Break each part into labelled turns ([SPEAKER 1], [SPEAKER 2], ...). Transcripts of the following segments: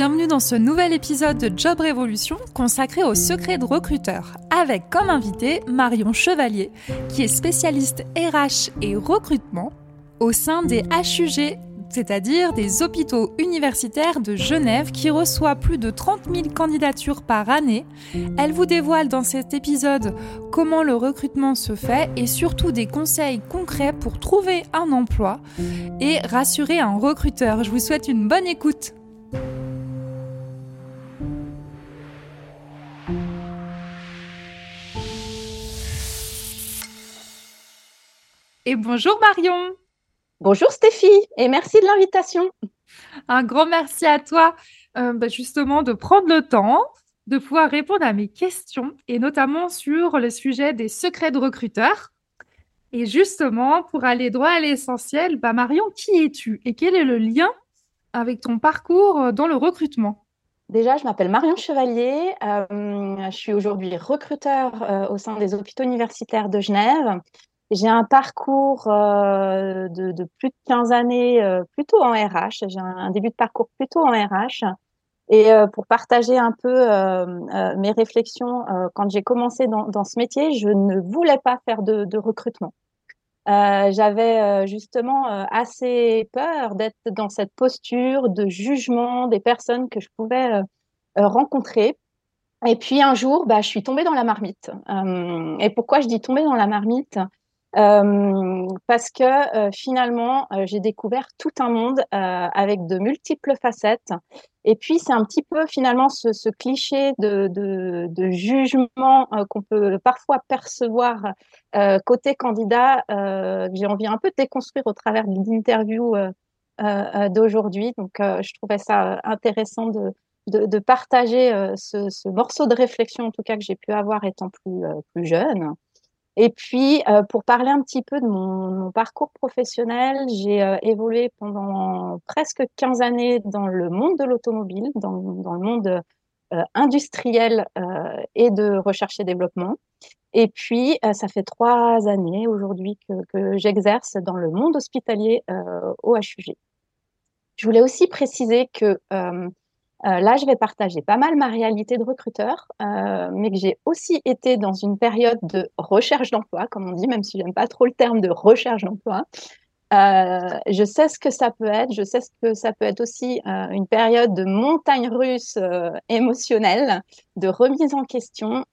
[SPEAKER 1] Bienvenue dans ce nouvel épisode de Job Révolution consacré aux secrets de recruteurs, avec comme invité Marion Chevalier, qui est spécialiste RH et recrutement au sein des HUG, c'est-à-dire des hôpitaux universitaires de Genève qui reçoit plus de 30 000 candidatures par année. Elle vous dévoile dans cet épisode comment le recrutement se fait et surtout des conseils concrets pour trouver un emploi et rassurer un recruteur. Je vous souhaite une bonne écoute. Et bonjour Marion.
[SPEAKER 2] Bonjour Stéphie et merci de l'invitation.
[SPEAKER 1] Un grand merci à toi euh, bah, justement de prendre le temps de pouvoir répondre à mes questions et notamment sur le sujet des secrets de recruteurs. Et justement, pour aller droit à l'essentiel, bah Marion, qui es-tu et quel est le lien avec ton parcours dans le recrutement?
[SPEAKER 2] Déjà, je m'appelle Marion Chevalier. Euh, je suis aujourd'hui recruteur euh, au sein des hôpitaux universitaires de Genève. J'ai un parcours euh, de, de, plus de 15 années euh, plutôt en RH. J'ai un, début de parcours plutôt en RH. Et euh, pour partager un peu euh, mes réflexions, quand j'ai commencé dans, dans, ce métier, je ne voulais pas faire de, de recrutement. J'avais justement assez peur d'être dans cette posture de jugement des personnes que je pouvais rencontrer. Et puis un jour, bah, je suis tombée dans la marmite. et pourquoi je dis tomber dans la marmite? euh, parce que euh, finalement, euh, j'ai découvert tout un monde avec de multiples facettes. Et puis, c'est un petit peu finalement ce, ce cliché de, de, de jugement qu'on peut parfois percevoir côté candidat, que j'ai envie un peu de déconstruire au travers de l'interview d'aujourd'hui. Donc, je trouvais ça intéressant de, de, de partager ce, ce, morceau de réflexion, en tout cas, que j'ai pu avoir étant plus, plus jeune. Et puis, euh, pour parler un petit peu de mon, parcours professionnel, j'ai euh, évolué pendant presque 15 années dans le monde de l'automobile, dans, le monde euh, industriel euh, et de recherche et développement. Et puis, euh, ça fait trois années aujourd'hui que, que j'exerce dans le monde hospitalier au HUG. Je voulais aussi préciser que euh, là, je vais partager pas mal ma réalité de recruteur, euh, mais que j'ai aussi été dans une période de recherche d'emploi, comme on dit, même si j'aime pas trop le terme de recherche d'emploi. Euh, je sais ce que ça peut être, je sais ce que ça peut être aussi euh, une période de montagne russe euh, émotionnelle, de remise en question.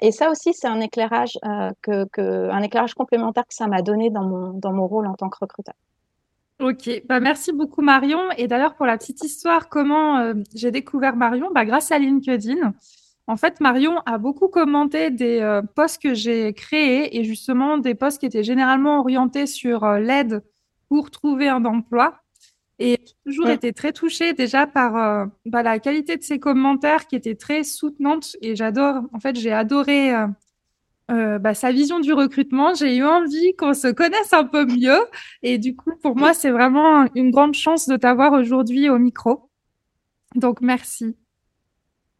[SPEAKER 2] et ça aussi, c'est un éclairage que, que, un éclairage complémentaire que ça m'a donné dans mon dans mon rôle en tant que recruteur.
[SPEAKER 1] Ok, bah merci beaucoup Marion. Et d'ailleurs, pour la petite histoire, comment euh, j'ai découvert Marion? Bah, Grâce à LinkedIn. En fait, Marion a beaucoup commenté des euh, posts que j'ai créés et justement des posts qui étaient généralement orientés sur euh, l'aide pour trouver un emploi. Et j'ai toujours ouais. été très touchée déjà par bah, la qualité de ses commentaires qui étaient très soutenantes. Et j'adore, en fait, j'ai adoré euh, bah, sa vision du recrutement. J'ai eu envie qu'on se connaisse un peu mieux. Et du coup, pour moi, c'est vraiment une grande chance de t'avoir aujourd'hui au micro. Donc, merci.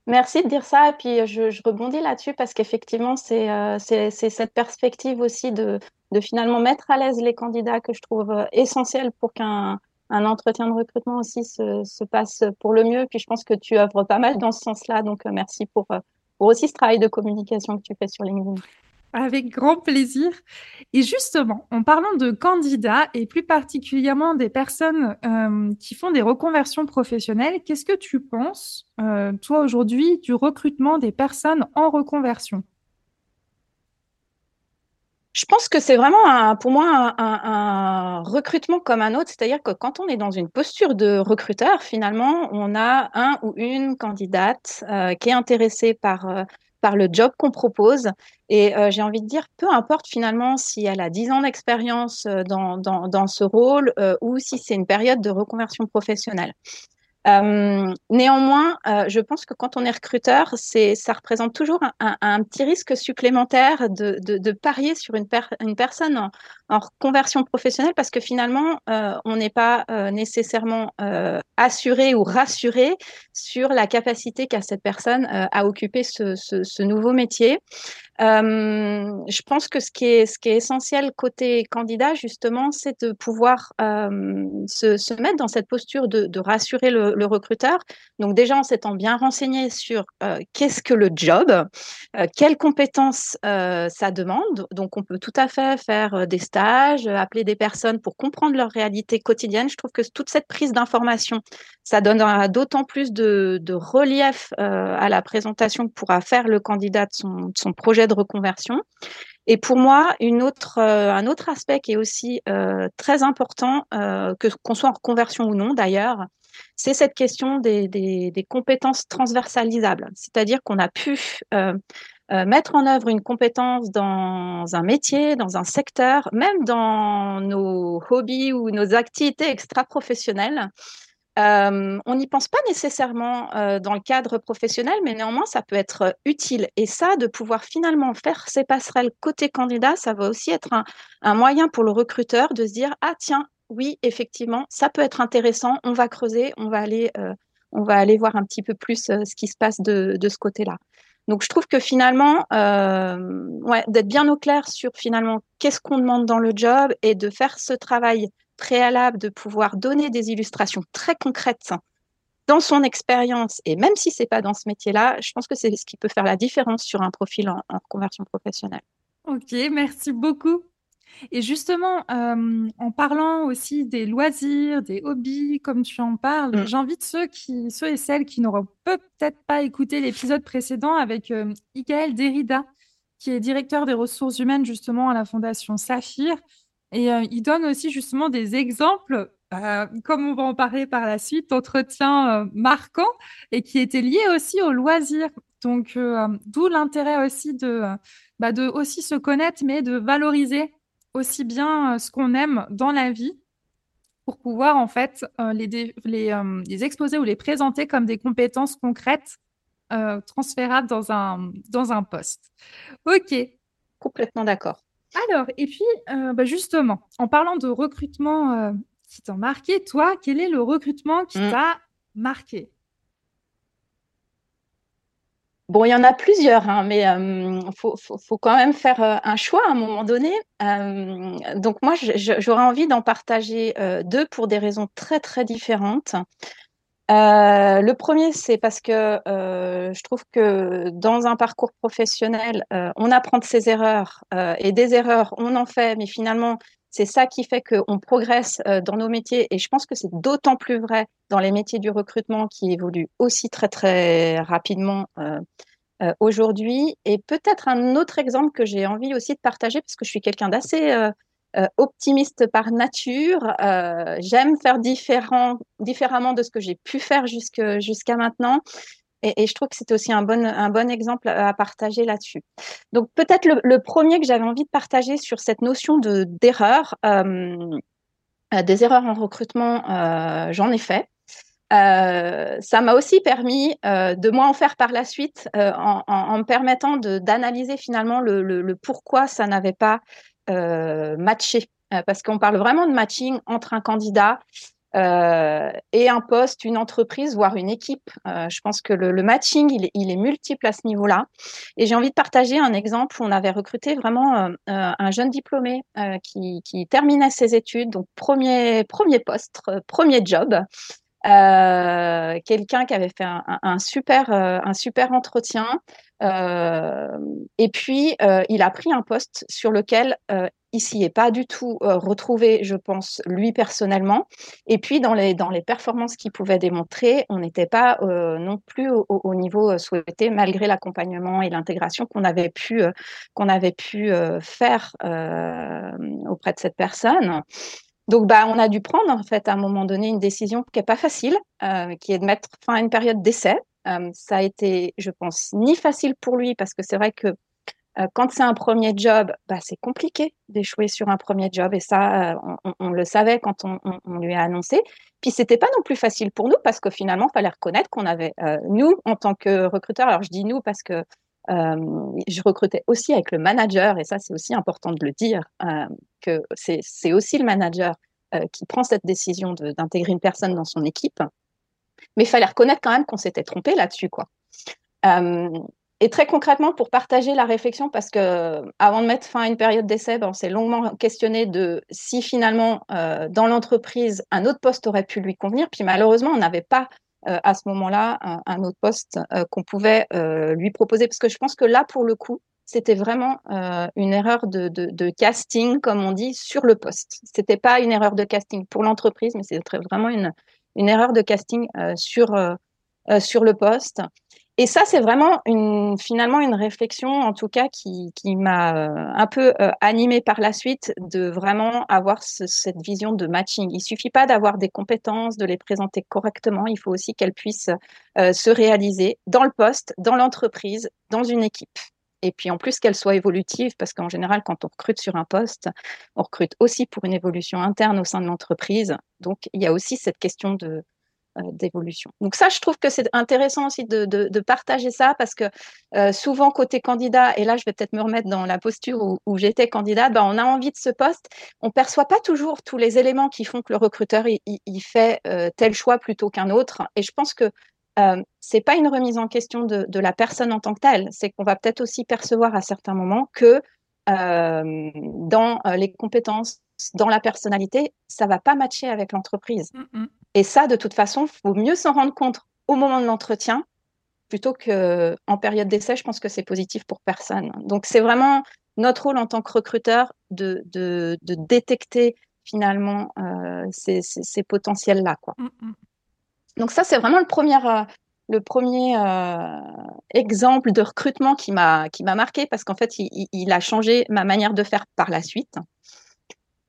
[SPEAKER 2] Merci de dire ça. Et puis, je, rebondis là-dessus parce qu'effectivement, c'est euh, cette perspective aussi de, de finalement mettre à l'aise les candidats que je trouve euh, essentiel pour qu'un un entretien de recrutement aussi se, se, passe pour le mieux. Puis, je pense que tu œuvres pas mal dans ce sens-là. Donc, euh, merci pour pour aussi ce travail de communication que tu fais sur LinkedIn.
[SPEAKER 1] Avec grand plaisir. Et justement, en parlant de candidats et plus particulièrement des personnes euh, qui font des reconversions professionnelles, qu'est-ce que tu penses, euh, toi aujourd'hui, du recrutement des personnes en reconversion?
[SPEAKER 2] Je pense que c'est vraiment pour moi un, recrutement comme un autre, c'est-à-dire que quand on est dans une posture de recruteur, finalement, on a un ou une candidate euh, qui est intéressée par, euh, par le job qu'on propose. Et euh, j'ai envie de dire, peu importe finalement si elle a 10 ans d'expérience dans, dans, dans, ce rôle ou si c'est une période de reconversion professionnelle. Euh, néanmoins, euh, je pense que quand on est recruteur, ça représente toujours un, petit risque supplémentaire de, parier sur une, personne en, en, conversion professionnelle parce que finalement, euh, on n'est pas nécessairement assuré ou rassuré sur la capacité qu'a cette personne à occuper ce nouveau métier. Euh, je pense que ce qui est, essentiel côté candidat, justement, c'est de pouvoir euh, se, mettre dans cette posture de, rassurer le, recruteur. Donc déjà en s'étant bien renseigné sur euh, qu'est-ce que le job, quelles compétences ça demande. Donc on peut tout à fait faire des stages, appeler des personnes pour comprendre leur réalité quotidienne. Je trouve que toute cette prise d'information, ça donnera d'autant plus de, de relief à la présentation que pourra faire le candidat de son, de son projet de reconversion. Et pour moi, une autre, euh, un autre aspect qui est aussi euh, très important, euh, que qu'on soit en reconversion ou non d'ailleurs, c'est cette question des, des, des compétences transversalisables. C'est-à-dire qu'on a pu mettre en œuvre une compétence dans un métier, dans un secteur, même dans nos hobbies ou nos activités extra-professionnelles, euh, on n'y pense pas nécessairement euh, dans le cadre professionnel, mais néanmoins, ça peut être euh, utile. Et ça, de pouvoir finalement faire ces passerelles côté candidat, ça va aussi être un, moyen pour le recruteur de se dire, ah tiens, oui, effectivement, ça peut être intéressant, on va creuser, on va aller, on va aller voir un petit peu plus ce qui se passe de, ce côté-là. Donc, je trouve que finalement, d'être bien au clair sur finalement qu'est-ce qu'on demande dans le job et de faire ce travail préalable de pouvoir donner des illustrations très concrètes dans son expérience, et même si c'est pas dans ce métier-là, je pense que c'est ce qui peut faire la différence sur un profil en, conversion professionnelle.
[SPEAKER 1] Ok, merci beaucoup. Et justement, euh, en parlant aussi des loisirs, des hobbies, comme tu en parles, mm. j'invite ceux, qui, ceux et celles qui n'auront peut-être pas écouté l'épisode précédent avec euh, Derrida, qui est directeur des ressources humaines justement à la Fondation Saphir, et euh, il donne aussi justement des exemples, euh, comme on va en parler par la suite, d'entretiens euh, marquants et qui étaient liés aussi au loisir. Donc, d'où l'intérêt aussi de, bah, de aussi se connaître, mais de valoriser aussi bien ce qu'on aime dans la vie pour pouvoir en fait les, les, les, exposer ou les présenter comme des compétences concrètes transférables dans un, dans un poste. OK.
[SPEAKER 2] Complètement d'accord.
[SPEAKER 1] Alors, et puis, euh, bah, justement, en parlant de recrutement euh, qui t'a marqué, toi, quel est le recrutement qui mmh. t'a marqué?
[SPEAKER 2] Bon, il y en a plusieurs, hein, mais il euh, faut, quand même faire un choix à un moment donné. donc moi, j'aurais envie d'en partager deux pour des raisons très, très différentes. Euh, le premier, c'est parce que euh, je trouve que dans un parcours professionnel, euh, on apprend de ses erreurs et des erreurs, on en fait, mais finalement, c'est ça qui fait qu'on progresse dans nos métiers. Et je pense que c'est d'autant plus vrai dans les métiers du recrutement qui évoluent aussi très très rapidement aujourd'hui. Et peut-être un autre exemple que j'ai envie aussi de partager, parce que je suis quelqu'un d'assez euh, optimiste par nature. Euh, j'aime faire différent, différemment de ce que j'ai pu faire jusqu'à maintenant. Et, je trouve que c'est aussi un bon, un bon exemple à partager là-dessus. Donc peut-être le, premier que j'avais envie de partager sur cette notion de d'erreur, euh, des erreurs en recrutement, j'en ai fait. ça m'a aussi permis de moins en faire par la suite en, en, me permettant d'analyser finalement le, le, pourquoi ça n'avait pas euh, matcher, euh, parce qu'on parle vraiment de matching entre un candidat euh, et un poste, une entreprise, voire une équipe. je pense que le, matching, il est, multiple à ce niveau-là. Et j'ai envie de partager un exemple où on avait recruté vraiment un jeune diplômé qui, qui, terminait ses études, donc premier, premier poste, premier job. quelqu'un qui avait fait un, super, un super entretien, euh, et puis, euh, il a pris un poste sur lequel euh, il s'y est pas du tout retrouvé, je pense, lui personnellement. Et puis, dans les, dans les performances qu'il pouvait démontrer, on n'était pas non plus au, niveau souhaité, malgré l'accompagnement et l'intégration qu'on avait pu, qu'on avait pu faire auprès de cette personne. Donc, bah, on a dû prendre, en fait, à un moment donné, une décision qui n'est pas facile, qui est de mettre fin à une période d'essai. Ça a été, je pense, ni facile pour lui, parce que c'est vrai que euh, quand c'est un premier job, bah, c'est compliqué d'échouer sur un premier job et ça, euh, on, le savait quand on, lui a annoncé. Puis c'était pas non plus facile pour nous parce que finalement, il fallait reconnaître qu'on avait euh, nous en tant que recruteurs. Alors je dis nous parce que je recrutais aussi avec le manager et ça c'est aussi important de le dire que c'est aussi le manager qui prend cette décision d'intégrer une personne dans son équipe. Mais il fallait reconnaître quand même qu'on s'était trompé là-dessus quoi. Et très concrètement, pour partager la réflexion, parce que avant de mettre fin à une période d'essai, ben, on s'est longuement questionné de si finalement euh, dans l'entreprise un autre poste aurait pu lui convenir. Puis malheureusement, on n'avait pas euh, à ce moment-là un, autre poste euh, qu'on pouvait lui proposer, parce que je pense que là, pour le coup, c'était vraiment une erreur de, de, casting, comme on dit, sur le poste. C'était pas une erreur de casting pour l'entreprise, mais c'était vraiment une, une erreur de casting sur sur le poste. Et ça, c'est vraiment une, finalement une réflexion, en tout cas, qui, qui m'a euh, un peu euh, animée par la suite, de vraiment avoir cette vision de matching. Il suffit pas d'avoir des compétences, de les présenter correctement. Il faut aussi qu'elles puissent euh, se réaliser dans le poste, dans l'entreprise, dans une équipe. Et puis en plus qu'elles soient évolutives, parce qu'en général, quand on recrute sur un poste, on recrute aussi pour une évolution interne au sein de l'entreprise. Donc il y a aussi cette question de, euh, d'évolution. Donc ça, je trouve que c'est intéressant aussi de, de, partager ça parce que euh, souvent côté candidat, et là je vais peut-être me remettre dans la posture où, j'étais candidate, ben, on a envie de ce poste, on perçoit pas toujours tous les éléments qui font que le recruteur il, fait euh, tel choix plutôt qu'un autre. Et je pense que euh, c'est pas une remise en question de, de, la personne en tant que telle, c'est qu'on va peut-être aussi percevoir à certains moments que dans les compétences, dans la personnalité, ça va pas matcher avec l'entreprise. Mm, mm. Et ça, de toute façon, il faut mieux s'en rendre compte au moment de l'entretien plutôt qu'en période d'essai. Je pense que c'est positif pour personne. Donc, c'est vraiment notre rôle en tant que recruteur de, de, détecter finalement euh, ces, ces, potentiels-là. Quoi. Mm, mm. Donc, ça, c'est vraiment le premier, euh, le premier euh, exemple de recrutement qui m'a marqué parce qu'en fait, il, a changé ma manière de faire par la suite.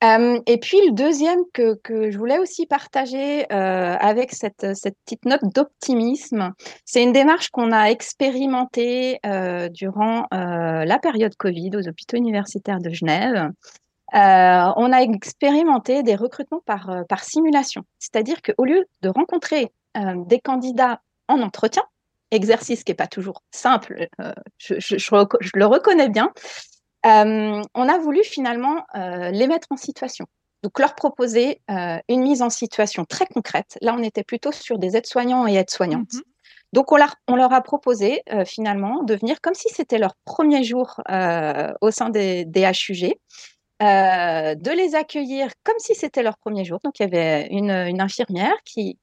[SPEAKER 2] Euh, et puis le deuxième que, je voulais aussi partager avec cette, cette, petite note d'optimisme, c'est une démarche qu'on a expérimentée durant la période Covid aux hôpitaux universitaires de Genève. Euh, on a expérimenté des recrutements par, par simulation, c'est-à-dire qu'au lieu de rencontrer des candidats en entretien, exercice qui n'est pas toujours simple, je, je, je, je, le reconnais bien, euh, on a voulu finalement euh, les mettre en situation. Donc leur proposer euh, une mise en situation très concrète. Là, on était plutôt sur des aides-soignants et aides-soignantes. Mhm. Donc on, leur, a proposé finalement de venir comme si c'était leur premier jour au sein des, HUG. De les accueillir comme si c'était leur premier jour. Donc, il y avait une, infirmière qui,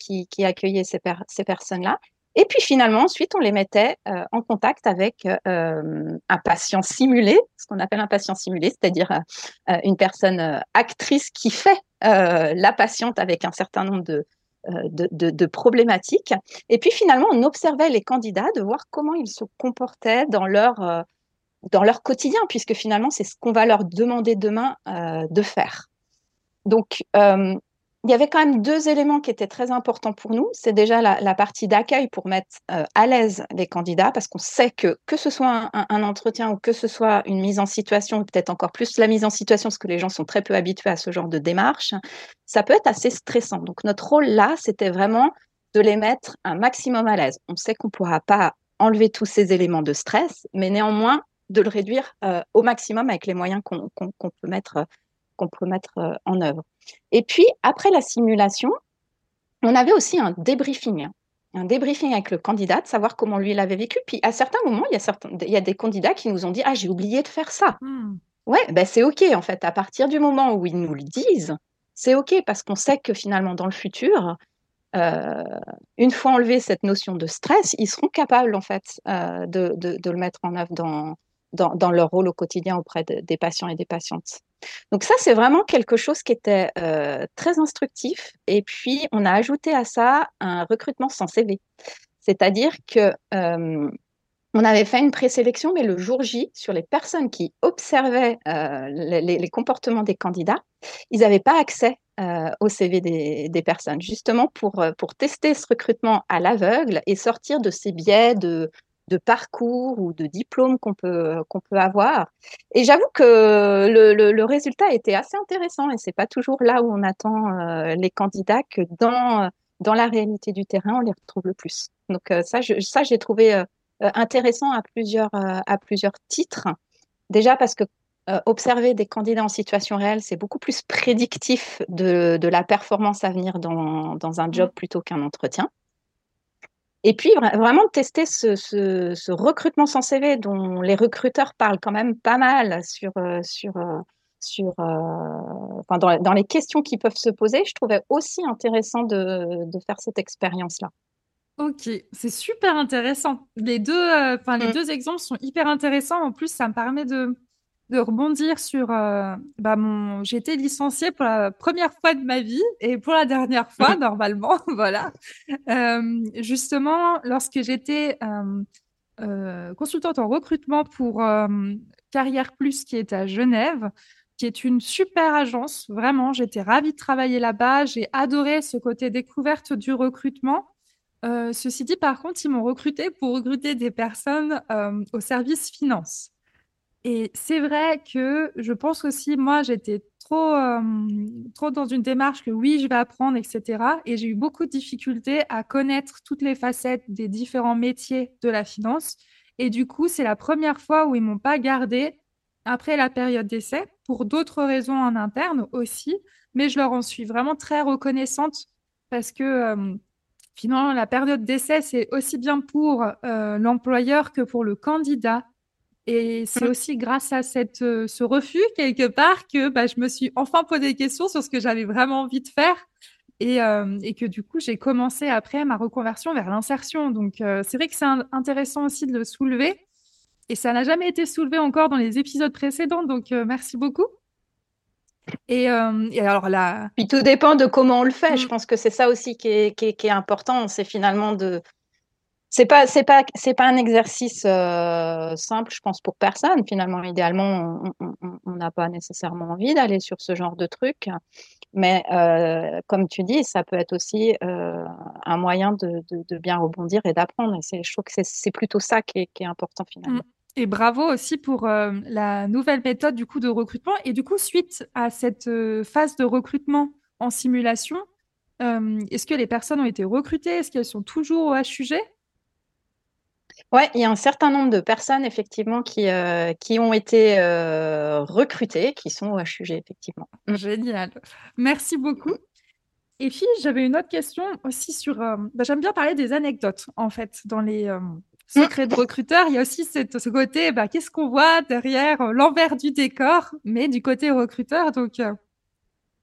[SPEAKER 2] accueillait ces personnes-là et puis finalement, ensuite, on les mettait euh, en contact avec euh, un patient simulé, ce qu'on appelle un patient simulé, c'est-à-dire euh, une personne actrice qui fait la patiente avec un certain nombre de, problématiques. Et puis finalement, on observait les candidats de voir comment ils se comportaient dans leur, dans leur quotidien, puisque finalement, c'est ce qu'on va leur demander demain de faire. Donc, il y avait quand même deux éléments qui étaient très importants pour nous. C'est déjà la, partie d'accueil pour mettre euh, à l'aise les candidats, parce qu'on sait que que ce soit un, entretien ou que ce soit une mise en situation, peut-être encore plus la mise en situation, parce que les gens sont très peu habitués à ce genre de démarche, ça peut être assez stressant. Donc notre rôle là, c'était vraiment de les mettre un maximum à l'aise. On sait qu'on ne pourra pas enlever tous ces éléments de stress, mais néanmoins de le réduire euh, au maximum avec les moyens qu'on peut mettre qu'on peut mettre euh, en œuvre. Et puis, après la simulation, on avait aussi un débriefing, un débriefing avec le candidat, de savoir comment lui l'avait vécu. Puis, à certains moments, il y a, certains, il y a des candidats qui nous ont dit Ah, j'ai oublié de faire ça. Hmm. Ouais, ben c'est OK, en fait. À partir du moment où ils nous le disent, c'est OK, parce qu'on sait que finalement, dans le futur, euh, une fois enlevé cette notion de stress, ils seront capables, en fait, euh, de, de, le mettre en œuvre dans, dans, leur rôle au quotidien auprès des patients et des patientes. Donc ça, c'est vraiment quelque chose qui était très instructif. Et puis, on a ajouté à ça un recrutement sans CV. C'est-à-dire que on avait fait une présélection, mais le jour J, sur les personnes qui observaient les, comportements des candidats, ils n'avaient pas accès au CV des, personnes, justement pour, pour tester ce recrutement à l'aveugle et sortir de ces biais de, de parcours ou de diplômes qu'on peut, qu'on peut avoir. Et j'avoue que le, le, résultat était assez intéressant et c'est pas toujours là où on attend euh, les candidats que dans, dans la réalité du terrain, on les retrouve le plus. Donc euh, ça, je, ça, j'ai trouvé euh, intéressant à plusieurs, à plusieurs titres. Déjà parce que observer des candidats en situation réelle, c'est beaucoup plus prédictif de, de, la performance à venir dans, dans un job mmh. plutôt qu'un entretien. Et puis vraiment tester ce, recrutement sans CV dont les recruteurs parlent quand même pas mal sur, euh, sur, euh, sur, euh, dans, les questions qui peuvent se poser. Je trouvais aussi intéressant de, faire cette expérience-là.
[SPEAKER 1] Ok, c'est super intéressant. Les deux, enfin les mmh. deux exemples sont hyper intéressants. En plus, ça me permet de, de rebondir sur euh, bah mon j'ai été licenciée pour la première fois de ma vie et pour la dernière fois normalement voilà. Euh, justement lorsque j'étais euh, consultante en recrutement pour Carrière Plus qui est à Genève qui est une super agence vraiment j'étais ravie de travailler là-bas j'ai adoré ce côté découverte du recrutement. Ceci dit par contre ils m'ont recruté pour recruter des personnes au service finance et c'est vrai que je pense aussi, moi, j'étais trop, euh, trop dans une démarche que oui, je vais apprendre, etc. Et j'ai eu beaucoup de difficultés à connaître toutes les facettes des différents métiers de la finance. Et du coup, c'est la première fois où ils m'ont pas gardé après la période d'essai, pour d'autres raisons en interne aussi. Mais je leur en suis vraiment très reconnaissante parce que euh, finalement, la période d'essai, c'est aussi bien pour euh, l'employeur que pour le candidat et c'est mmh. aussi grâce à cette, euh, ce refus, quelque part, que bah, je me suis enfin posé des questions sur ce que j'avais vraiment envie de faire. Et, euh, et que du coup, j'ai commencé après ma reconversion vers l'insertion. Donc, euh, c'est vrai que c'est intéressant aussi de le soulever. Et ça n'a jamais été soulevé encore dans les épisodes précédents. Donc, merci beaucoup.
[SPEAKER 2] Et, et, alors là. Puis tout dépend de comment on le fait. Je mmh. pense que c'est ça aussi qui est, qui est, qui est important. C'est finalement de, c'est pas c'est pas c'est pas un exercice euh, simple, je pense pour personne. Finalement, idéalement, on n'a pas nécessairement envie d'aller sur ce genre de truc, mais euh, comme tu dis, ça peut être aussi euh, un moyen de, de, bien rebondir et d'apprendre. Et c'est, je trouve que c'est, plutôt ça qui est, qui est important finalement. Mmh.
[SPEAKER 1] Et bravo aussi pour la nouvelle méthode du coup de recrutement. Et du coup, suite à cette phase de recrutement en simulation, est-ce que les personnes ont été recrutées? Est-ce qu'elles sont toujours au HUG
[SPEAKER 2] oui, il y a un certain nombre de personnes effectivement qui, euh, qui ont été euh, recrutées, qui sont au HUG effectivement.
[SPEAKER 1] Mm. Génial. Merci beaucoup. Et puis, j'avais une autre question aussi sur... Euh, bah, j'aime bien parler des anecdotes, en fait, dans les secrets de recruteurs. Il y a aussi cette, ce côté, bah, qu'est-ce qu'on voit derrière l'envers du décor, mais du côté recruteur. Donc,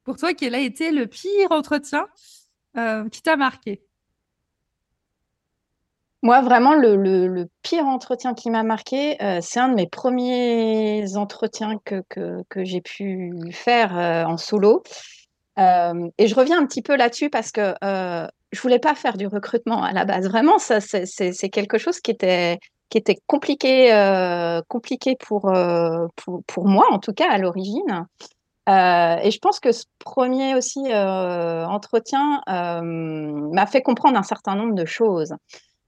[SPEAKER 1] pour toi, quel a été le pire entretien qui t'a marqué?
[SPEAKER 2] Moi, vraiment, le, pire entretien qui m'a marqué, euh, c'est un de mes premiers entretiens que, que, j'ai pu faire euh, en solo. Euh, et je reviens un petit peu là-dessus parce que je voulais pas faire du recrutement à la base. Vraiment, ça, c'est quelque chose qui était, qui était compliqué, compliqué pour, pour, moi, en tout cas, à l'origine. et je pense que ce premier aussi entretien m'a fait comprendre un certain nombre de choses.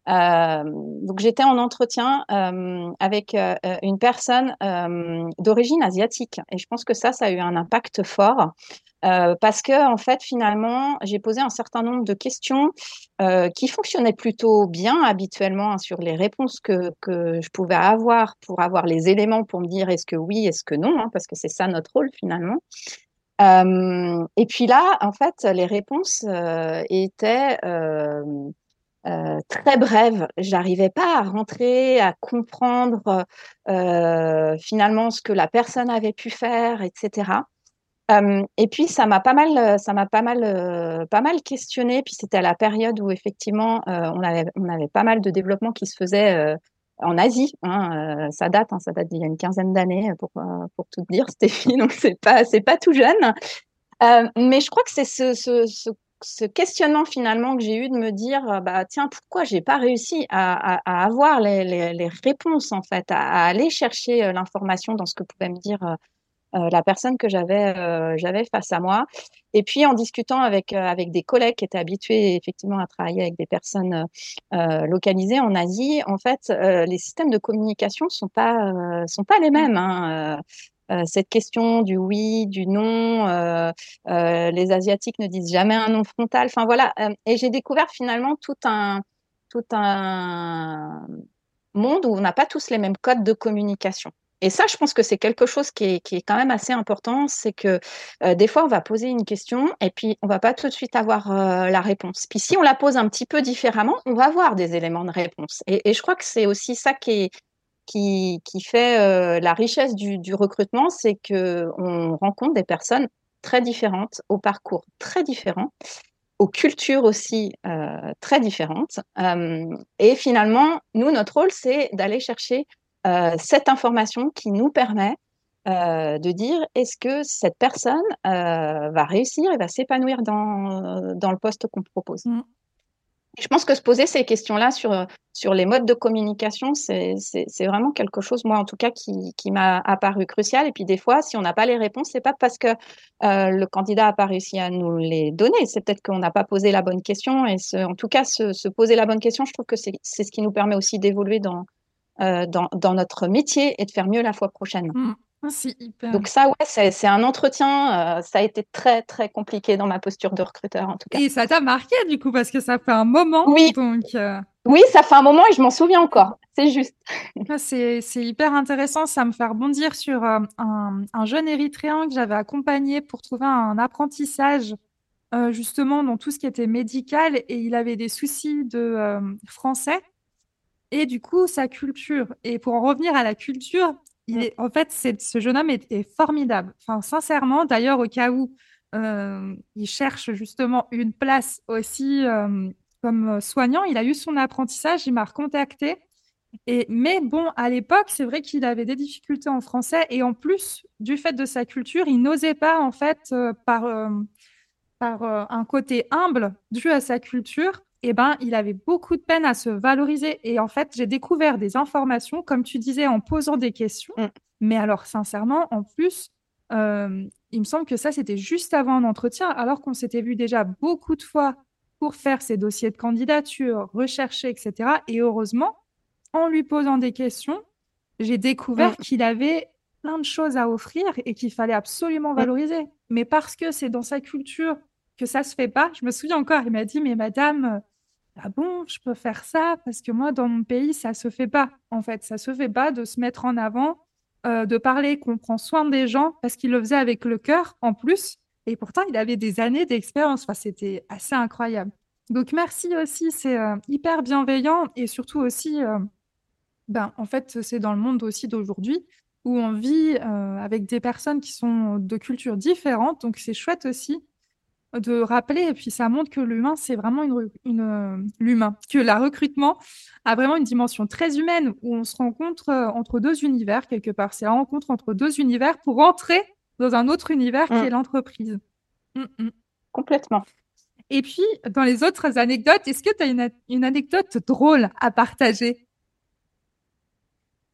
[SPEAKER 2] Euh, donc j'étais en entretien euh, avec euh, une personne d'origine asiatique et je pense que ça, ça a eu un impact fort parce que en fait finalement j'ai posé un certain nombre de questions qui fonctionnaient plutôt bien habituellement hein, sur les réponses que, que, je pouvais avoir pour avoir les éléments pour me dire est-ce que oui, est-ce que non, hein, parce que c'est ça notre rôle finalement. et puis là, en fait, les réponses étaient euh, très brève. J'arrivais pas à rentrer, à comprendre euh, finalement ce que la personne avait pu faire, etc. Euh, et puis ça m'a pas mal, ça m'a pas mal, pas mal questionné. Puis c'était à la période où effectivement on avait, on avait pas mal de développement qui se faisait en Asie. Hein, ça date, hein, ça date d'il y a une quinzaine d'années pour, pour tout dire, Stéphie, donc c'est pas, c'est pas tout jeune. mais je crois que c'est ce, ce, questionnement finalement que j'ai eu de me dire, bah tiens, pourquoi j'ai pas réussi à, à, avoir les, les, les, réponses en fait, à, à aller chercher l'information dans ce que pouvait me dire euh, la personne que j'avais euh, j'avais face à moi. Et puis en discutant avec euh, avec des collègues qui étaient habitués effectivement à travailler avec des personnes localisées en Asie, en fait, les systèmes de communication sont pas sont pas les mmh. mêmes. Hein. Cette question du oui, du non, les Asiatiques ne disent jamais un non frontal. Enfin voilà. et j'ai découvert finalement tout un tout un monde où on n'a pas tous les mêmes codes de communication. Et ça, je pense que c'est quelque chose qui est, qui est, quand même assez important, c'est que euh, des fois, on va poser une question et puis on va pas tout de suite avoir euh, la réponse. Puis si on la pose un petit peu différemment, on va avoir des éléments de réponse. Et, et je crois que c'est aussi ça qui, est, qui, fait euh, la richesse du, recrutement, c'est que on rencontre des personnes très différentes, au parcours très différents aux cultures aussi euh, très différentes. Euh, et finalement, nous, notre rôle, c'est d'aller chercher cette information qui nous permet de dire est-ce que cette personne va réussir et va s'épanouir dans, le poste qu'on propose? Mm. Je pense que se poser ces questions-là sur, sur les modes de communication, c'est vraiment quelque chose, moi en tout cas, qui, m'a apparu crucial. Et puis des fois, si on n'a pas les réponses, c'est pas parce que euh, le candidat n'a pas réussi à nous les donner, c'est peut-être qu'on n'a pas posé la bonne question. Et en tout cas, se, se, poser la bonne question, je trouve que c'est ce qui nous permet aussi d'évoluer dans, euh, dans, notre métier et de faire mieux la fois prochaine.
[SPEAKER 1] Mmh. Ah,
[SPEAKER 2] Donc ça, ouais, c'est un entretien. Euh, ça a été très, très compliqué dans ma posture de recruteur, en tout cas.
[SPEAKER 1] Et ça t'a marqué, du coup, parce que ça fait un moment.
[SPEAKER 2] Oui,
[SPEAKER 1] donc,
[SPEAKER 2] euh oui ça fait un moment et je m'en souviens encore. C'est juste.
[SPEAKER 1] Ah, c'est hyper intéressant. Ça me fait rebondir sur un, un, jeune érythréen que j'avais accompagné pour trouver un apprentissage, justement, dans tout ce qui était médical. Et il avait des soucis de français et du coup sa culture. Et pour en revenir à la culture, il mm. est, en fait, ce jeune homme est, formidable. Enfin, sincèrement, d'ailleurs, au cas où euh, il cherche justement une place aussi euh, comme soignant, il a eu son apprentissage, il m'a recontacté. Et, mais bon, à l'époque, c'est vrai qu'il avait des difficultés en français et en plus, du fait de sa culture, il n'osait pas, en fait, euh, par, par un côté humble dû à sa culture, eh ben, il avait beaucoup de peine à se valoriser. Et en fait, j'ai découvert des informations, comme tu disais, en posant des questions. Mm. Mais alors, sincèrement, en plus, euh, il me semble que ça, c'était juste avant un entretien, alors qu'on s'était vu déjà beaucoup de fois pour faire ses dossiers de candidature, rechercher, etc. Et heureusement, en lui posant des questions, j'ai découvert mm. qu'il avait plein de choses à offrir et qu'il fallait absolument mm. valoriser. Mais parce que c'est dans sa culture que ça se fait pas, je me souviens encore, il m'a dit, mais madame, ah bon, je peux faire ça? Parce que moi, dans mon pays, ça se fait pas. En fait, ça se fait pas de se mettre en avant, euh, de parler qu'on prend soin des gens parce qu'il le faisait avec le cœur en plus. Et pourtant, il avait des années d'expérience. Enfin, c'était assez incroyable. Donc, merci aussi. C'est euh, hyper bienveillant et surtout aussi, euh, ben, en fait, c'est dans le monde aussi d'aujourd'hui où on vit avec des personnes qui sont de cultures différentes. Donc, c'est chouette aussi de rappeler, et puis ça montre que l'humain, c'est vraiment une, une euh, l'humain, que la recrutement a vraiment une dimension très humaine où on se rencontre euh, entre deux univers quelque part. C'est la rencontre entre deux univers pour entrer dans un autre univers qui est mm. l'entreprise.
[SPEAKER 2] Mm, mm. Complètement.
[SPEAKER 1] Et puis, dans les autres anecdotes, est-ce que tu as une, une anecdote drôle à partager?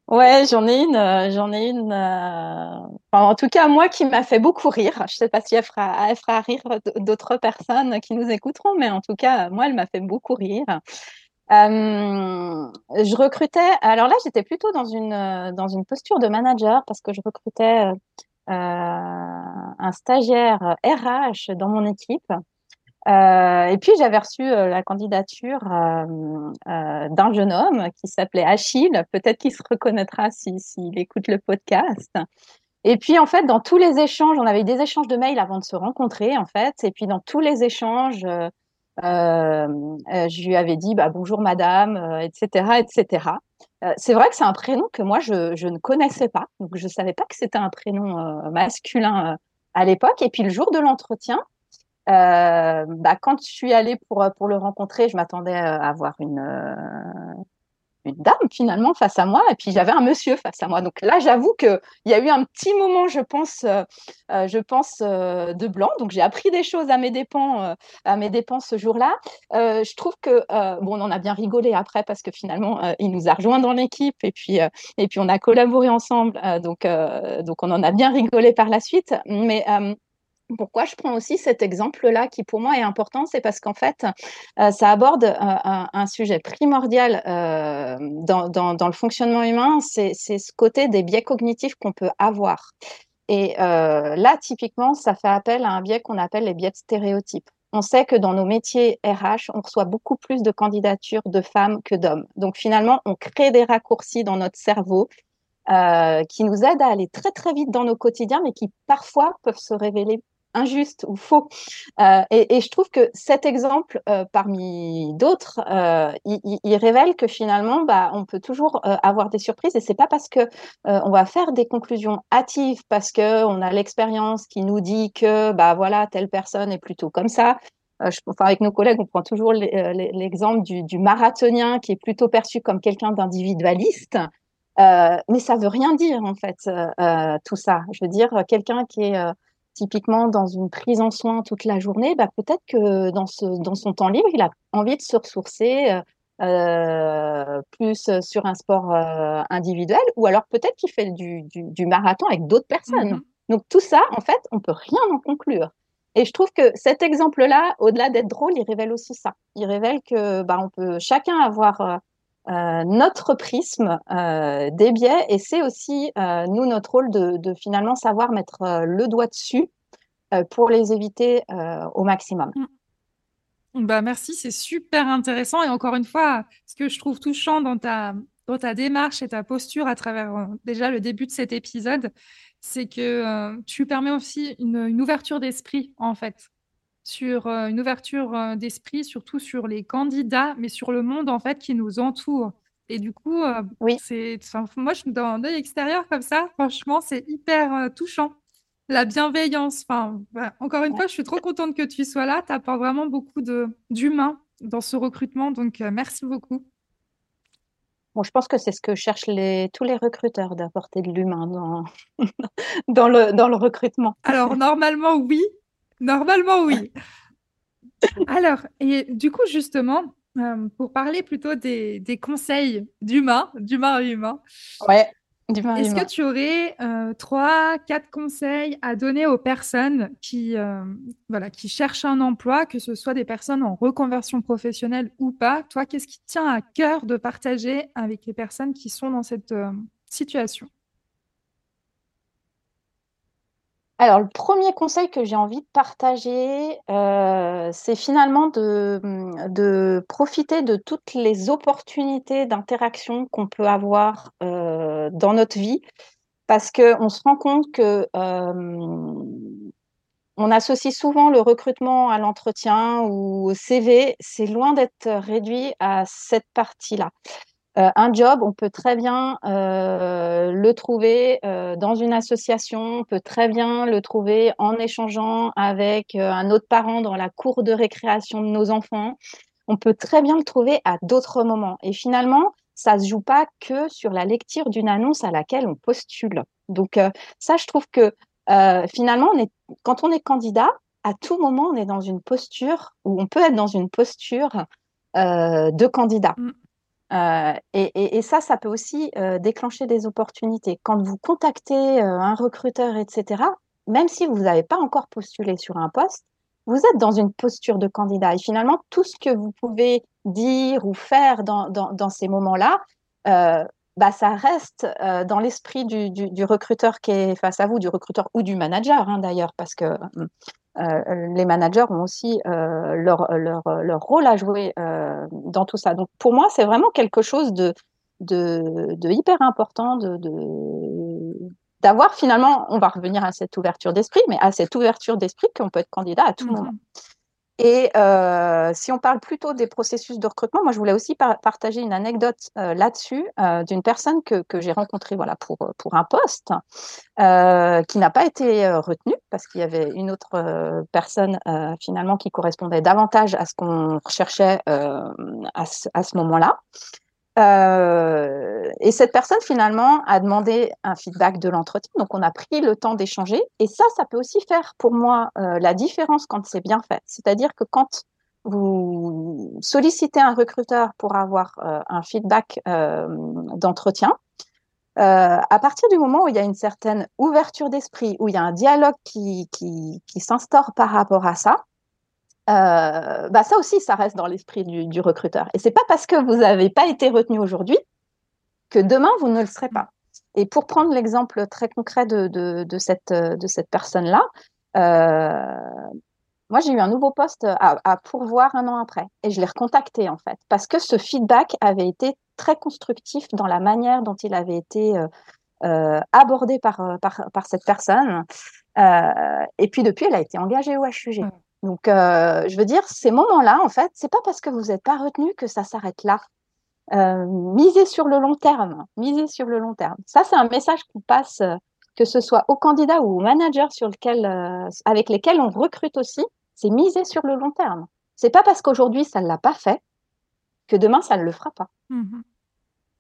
[SPEAKER 2] Ouais, j'en ai une, euh, j'en ai une. Euh, en tout cas, moi, qui m'a fait beaucoup rire. Je sais pas si elle fera, elle fera rire d'autres personnes qui nous écouteront, mais en tout cas, moi, elle m'a fait beaucoup rire. Euh, je recrutais. Alors là, j'étais plutôt dans une dans une posture de manager parce que je recrutais un stagiaire RH dans mon équipe. Euh, et puis j'avais reçu euh, la candidature euh, d'un jeune homme qui s'appelait Achille. Peut-être qu'il se reconnaîtra s'il écoute le podcast. Et puis en fait, dans tous les échanges, on avait eu des échanges de mails avant de se rencontrer en fait. Et puis dans tous les échanges, je lui avais dit bah, bonjour madame, etc., etc. c'est vrai que c'est un prénom que moi je, je, ne connaissais pas, donc je savais pas que c'était un prénom masculin à l'époque. Et puis le jour de l'entretien, euh, bah, quand je suis allée pour, pour le rencontrer, je m'attendais euh, à avoir une, euh, dame finalement face à moi et puis j'avais un monsieur face à moi. Donc là, j'avoue qu'il y a eu un petit moment, je pense, euh, euh, euh, de blanc. Donc j'ai appris des choses à mes dépens, à mes dépens ce jour-là. je trouve que bon, on en a bien rigolé après parce que finalement, il nous a rejoint dans l'équipe et puis et puis on a collaboré ensemble. donc donc on en a bien rigolé par la suite. Mais pourquoi je prends aussi cet exemple-là qui pour moi est important C'est parce qu'en fait, euh, ça aborde euh, un, sujet primordial euh, dans, dans, le fonctionnement humain, c'est ce côté des biais cognitifs qu'on peut avoir. Et là, typiquement, ça fait appel à un biais qu'on appelle les biais de stéréotypes. On sait que dans nos métiers RH, on reçoit beaucoup plus de candidatures de femmes que d'hommes. Donc finalement, on crée des raccourcis dans notre cerveau qui nous aident à aller très très vite dans nos quotidiens, mais qui parfois peuvent se révéler injuste ou faux. Euh, et, je trouve que cet exemple, euh, parmi d'autres, euh, il, révèle que finalement, bah, on peut toujours avoir des surprises. Et c'est pas parce que on va faire des conclusions hâtives, parce que on a l'expérience qui nous dit que, bah voilà, telle personne est plutôt comme ça. Enfin, avec nos collègues, on prend toujours l'exemple du, du, marathonien qui est plutôt perçu comme quelqu'un d'individualiste. mais ça veut rien dire en fait tout ça. Je veux dire quelqu'un qui est typiquement dans une prise en soin toute la journée, bah, peut-être que dans, ce, dans son temps libre, il a envie de se ressourcer euh, euh, plus sur un sport euh, individuel, ou alors peut-être qu'il fait du, du, marathon avec d'autres personnes. Mmh Donc tout ça, en fait, on peut rien en conclure. Et je trouve que cet exemple-là, au-delà d'être drôle, il révèle aussi ça. Il révèle que bah, on peut chacun avoir euh, notre prisme euh, des biais et c'est aussi euh, nous notre rôle de, finalement savoir mettre le doigt dessus pour les éviter au maximum.
[SPEAKER 1] Mm. Bah merci, c'est super intéressant et encore une fois, ce que je trouve touchant dans ta, dans ta démarche et ta posture à travers déjà le début de cet épisode, c'est que tu permets aussi une ouverture d'esprit en fait sur euh, une ouverture euh, d'esprit, surtout sur les candidats, mais sur le monde en fait qui nous entoure. Et du coup, euh, oui. c'est, moi, je suis dans un œil extérieur comme ça. Franchement, c'est hyper touchant. La bienveillance. Enfin, encore une fois, je suis trop contente que tu sois là. Tu apportes vraiment beaucoup de, d'humain dans ce recrutement. Donc, merci beaucoup.
[SPEAKER 2] Bon, je pense que c'est ce que cherchent les, tous les recruteurs, d'apporter de l'humain dans, dans, le, dans le recrutement.
[SPEAKER 1] Alors, normalement, oui, Normalement, oui. Alors, et du coup, justement, euh, pour parler plutôt des, conseils d'humain, d'humain à humain.
[SPEAKER 2] Ouais.
[SPEAKER 1] Est-ce que tu aurais euh, trois, quatre conseils à donner aux personnes qui, euh, voilà, qui cherchent un emploi, que ce soit des personnes en reconversion professionnelle ou pas? Toi, qu'est-ce qui tient à cœur de partager avec les personnes qui sont dans cette situation?
[SPEAKER 2] Alors, le premier conseil que j'ai envie de partager, euh, c'est finalement de, profiter de toutes les opportunités d'interaction qu'on peut avoir euh, dans notre vie, parce qu'on se rend compte que euh, on associe souvent le recrutement à l'entretien ou au CV. C'est loin d'être réduit à cette partie-là. Euh, un job, on peut très bien euh, le trouver euh, dans une association, on peut très bien le trouver en échangeant avec un autre parent dans la cour de récréation de nos enfants. On peut très bien le trouver à d'autres moments. Et finalement, ça ne se joue pas que sur la lecture d'une annonce à laquelle on postule. Donc ça, je trouve que finalement, quand on est candidat, à tout moment, on est dans une posture, ou on peut être dans une posture de candidat. Mm. Euh, et, ça, ça peut aussi euh, déclencher des opportunités. Quand vous contactez euh, un recruteur, etc., même si vous n'avez pas encore postulé sur un poste, vous êtes dans une posture de candidat. Et finalement, tout ce que vous pouvez dire ou faire dans, ces moments-là, bah, ça reste dans l'esprit du, recruteur qui est face à vous, du recruteur ou du manager hein, d'ailleurs, parce que euh, les managers ont aussi euh, leur, leur, leur, rôle à jouer euh, dans tout ça. Donc pour moi, c'est vraiment quelque chose de, de, de hyper important de, d'avoir finalement, on va revenir à cette ouverture d'esprit, mais à cette ouverture d'esprit qu'on peut être candidat à tout mmh moment. Et euh, si on parle plutôt des processus de recrutement, moi je voulais aussi partager une anecdote euh, là-dessus euh, d'une personne que, que j'ai rencontrée voilà, pour, pour un poste qui n'a pas été retenue parce qu'il y avait une autre personne finalement qui correspondait davantage à ce qu'on recherchait à à ce moment-là. Euh, et cette personne, finalement, a demandé un feedback de l'entretien. Donc, on a pris le temps d'échanger. Et ça, ça peut aussi faire pour moi euh, la différence quand c'est bien fait. C'est-à-dire que quand vous sollicitez un recruteur pour avoir euh, un feedback d'entretien, à partir du moment où il y a une certaine ouverture d'esprit, où il y a un dialogue qui, s'instaure par rapport à ça, euh, bah ça aussi, ça reste dans l'esprit du, recruteur. Et c'est pas parce que vous n'avez pas été retenu aujourd'hui que demain vous ne le serez pas. Et pour prendre l'exemple très concret de, cette, personne-là, euh, moi j'ai eu un nouveau poste à, pourvoir un an après et je l'ai recontacté en fait parce que ce feedback avait été très constructif dans la manière dont il avait été euh, abordé par, cette personne. Et puis depuis, elle a été engagée au HUG. Donc, euh, je veux dire, ces moments-là, en fait, c'est pas parce que vous n'êtes pas retenu que ça s'arrête là. Euh, misez sur le long terme, misez sur le long terme. Ça, c'est un message qu'on passe, euh, que ce soit aux candidats ou aux managers sur lequel, euh, avec lesquels on recrute aussi, c'est miser sur le long terme. C'est pas parce qu'aujourd'hui ça ne l'a pas fait que demain ça ne le fera pas. Mmh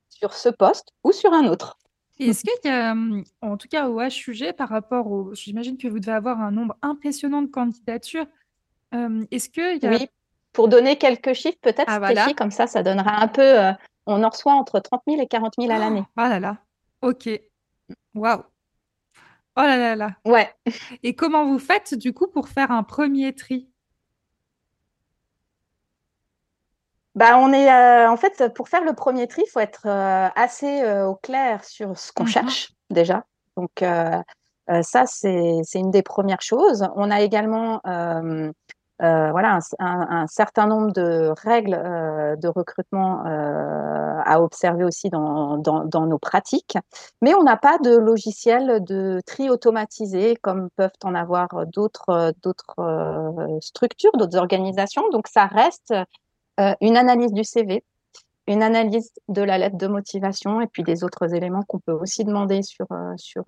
[SPEAKER 2] sur ce poste ou sur un autre.
[SPEAKER 1] Est-ce qu'il y a, en tout cas au HUG, par rapport au. J'imagine que vous devez avoir un nombre impressionnant de candidatures. Est-ce que y a...
[SPEAKER 2] Oui, pour donner quelques chiffres, peut-être, ah, voilà. comme ça, ça donnera un peu. Euh, on en reçoit entre 30 000 et 40 000 à l'année.
[SPEAKER 1] Oh, là là, ok. Waouh. Oh là là là.
[SPEAKER 2] Ouais.
[SPEAKER 1] Et comment vous faites du coup pour faire un premier tri?
[SPEAKER 2] Bah, on est euh, en fait pour faire le premier tri, il faut être euh, assez au clair sur ce qu'on mmh cherche déjà. Donc ça c'est une des premières choses. On a également euh, voilà, un, certain nombre de règles euh, de recrutement euh, à observer aussi dans, dans, nos pratiques, mais on n'a pas de logiciel de tri automatisé comme peuvent en avoir d'autres structures, d'autres organisations. Donc ça reste une analyse du CV, une analyse de la lettre de motivation et puis des autres éléments qu'on peut aussi demander sur sur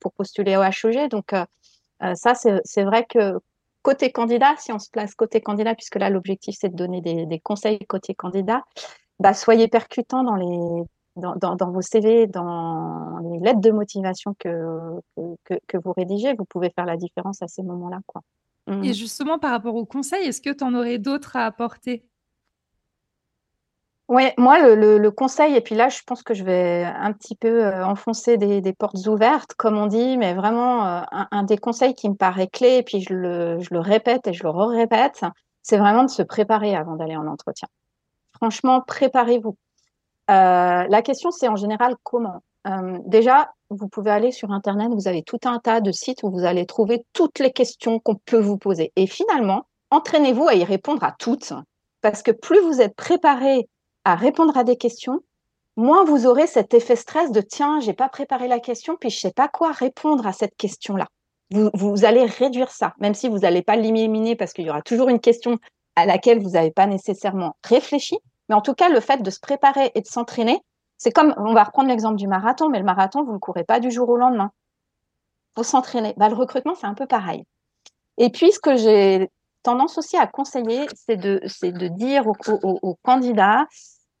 [SPEAKER 2] pour postuler au HEG. Donc ça, c'est vrai que côté candidat, si on se place côté candidat, puisque là l'objectif c'est de donner des, conseils côté candidat, bah, soyez percutant dans les dans, dans, vos CV, dans les lettres de motivation que, que, que, vous rédigez, vous pouvez faire la différence à ces moments-là. Quoi.
[SPEAKER 1] Et mmh. justement, par rapport aux conseils, est-ce que tu en aurais d'autres à apporter?
[SPEAKER 2] Oui, moi, le, le, conseil, et puis là, je pense que je vais un petit peu euh, enfoncer des, des, portes ouvertes, comme on dit, mais vraiment, euh, un, un, des conseils qui me paraît clé, et puis je le, je le répète et je le répète, c'est vraiment de se préparer avant d'aller en entretien. Franchement, préparez-vous. Euh, la question, c'est en général comment? Euh, déjà, vous pouvez aller sur Internet, vous avez tout un tas de sites où vous allez trouver toutes les questions qu'on peut vous poser. Et finalement, entraînez-vous à y répondre à toutes, parce que plus vous êtes préparé à répondre à des questions, moins vous aurez cet effet stress de tiens, j'ai pas préparé la question, puis je sais pas quoi répondre à cette question-là. Vous, vous, allez réduire ça, même si vous n'allez pas l'éliminer parce qu'il y aura toujours une question à laquelle vous n'avez pas nécessairement réfléchi. Mais en tout cas, le fait de se préparer et de s'entraîner, c'est comme, on va reprendre l'exemple du marathon, mais le marathon, vous ne le courez pas du jour au lendemain. Faut s'entraîner. Bah, le recrutement, c'est un peu pareil. Et puis, ce que j'ai tendance aussi à conseiller, c'est de, dire aux, aux, candidats,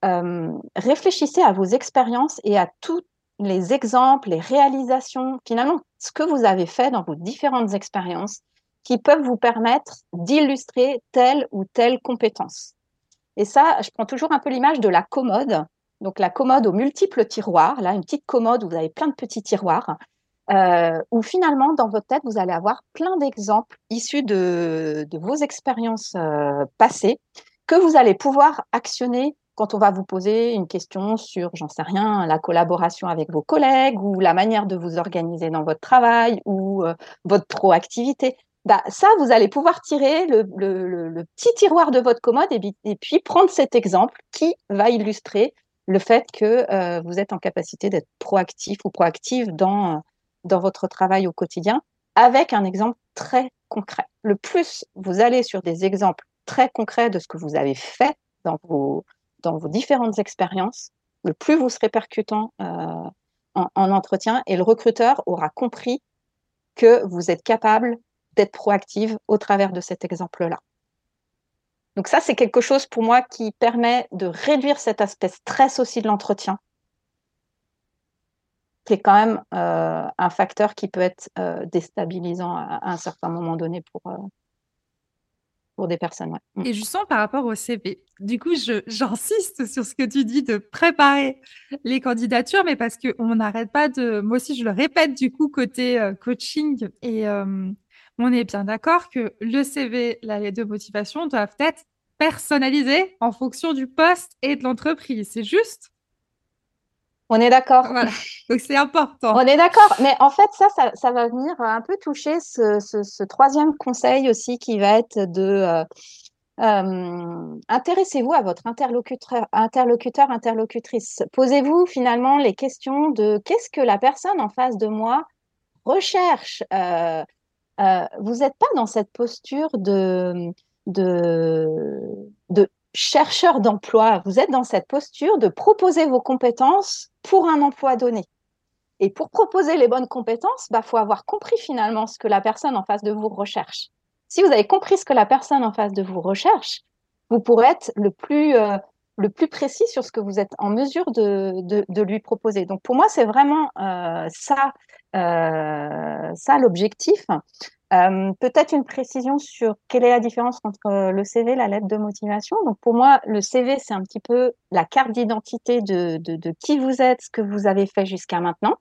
[SPEAKER 2] euh, réfléchissez à vos expériences et à tous les exemples, les réalisations, finalement, ce que vous avez fait dans vos différentes expériences qui peuvent vous permettre d'illustrer telle ou telle compétence. Et ça, je prends toujours un peu l'image de la commode. Donc la commode aux multiples tiroirs, là, une petite commode où vous avez plein de petits tiroirs euh, où finalement, dans votre tête, vous allez avoir plein d'exemples issus de, vos expériences euh, passées que vous allez pouvoir actionner quand on va vous poser une question sur, j'en sais rien, la collaboration avec vos collègues ou la manière de vous organiser dans votre travail ou euh, votre proactivité. Bah, ça, vous allez pouvoir tirer le, petit tiroir de votre commode et, et, puis prendre cet exemple qui va illustrer le fait que euh, vous êtes en capacité d'être proactif ou proactive dans dans votre travail au quotidien avec un exemple très concret. Le plus vous allez sur des exemples très concrets de ce que vous avez fait dans vos, différentes expériences, le plus vous serez percutant euh, en, en, entretien et le recruteur aura compris que vous êtes capable d'être proactive au travers de cet exemple-là. Donc ça, c'est quelque chose pour moi qui permet de réduire cet aspect stress aussi de l'entretien, quand même euh, un facteur qui peut être euh, déstabilisant à, un certain moment donné pour, euh, pour des personnes.
[SPEAKER 1] Mm. Et justement, par rapport au CV, du coup, j'insiste sur ce que tu dis de préparer les candidatures, mais parce qu'on n'arrête pas de... Moi aussi, je le répète, du coup, côté coaching et on est bien d'accord que le CV, la lettre de motivation doivent être personnalisés en fonction du poste et de l'entreprise. C'est juste
[SPEAKER 2] On est d'accord.
[SPEAKER 1] Voilà. Donc c'est important.
[SPEAKER 2] On est d'accord. Mais en fait, ça, ça, va venir un peu toucher ce, troisième conseil aussi qui va être de euh, euh, intéressez-vous à votre interlocuteur, interlocuteur, interlocutrice. Posez-vous finalement les questions de qu'est-ce que la personne en face de moi recherche. Euh, euh, vous n'êtes pas dans cette posture de, de, de chercheur d'emploi, vous êtes dans cette posture de proposer vos compétences pour un emploi donné. Et pour proposer les bonnes compétences, il bah, faut avoir compris finalement ce que la personne en face de vous recherche. Si vous avez compris ce que la personne en face de vous recherche, vous pourrez être le plus, euh, le plus précis sur ce que vous êtes en mesure de, de, lui proposer. Donc pour moi, c'est vraiment euh, ça euh, ça, l'objectif. Euh, peut-être une précision sur quelle est la différence entre euh, le CV et la lettre de motivation. Donc pour moi, le CV, c'est un petit peu la carte d'identité de, de, de, qui vous êtes, ce que vous avez fait jusqu'à maintenant.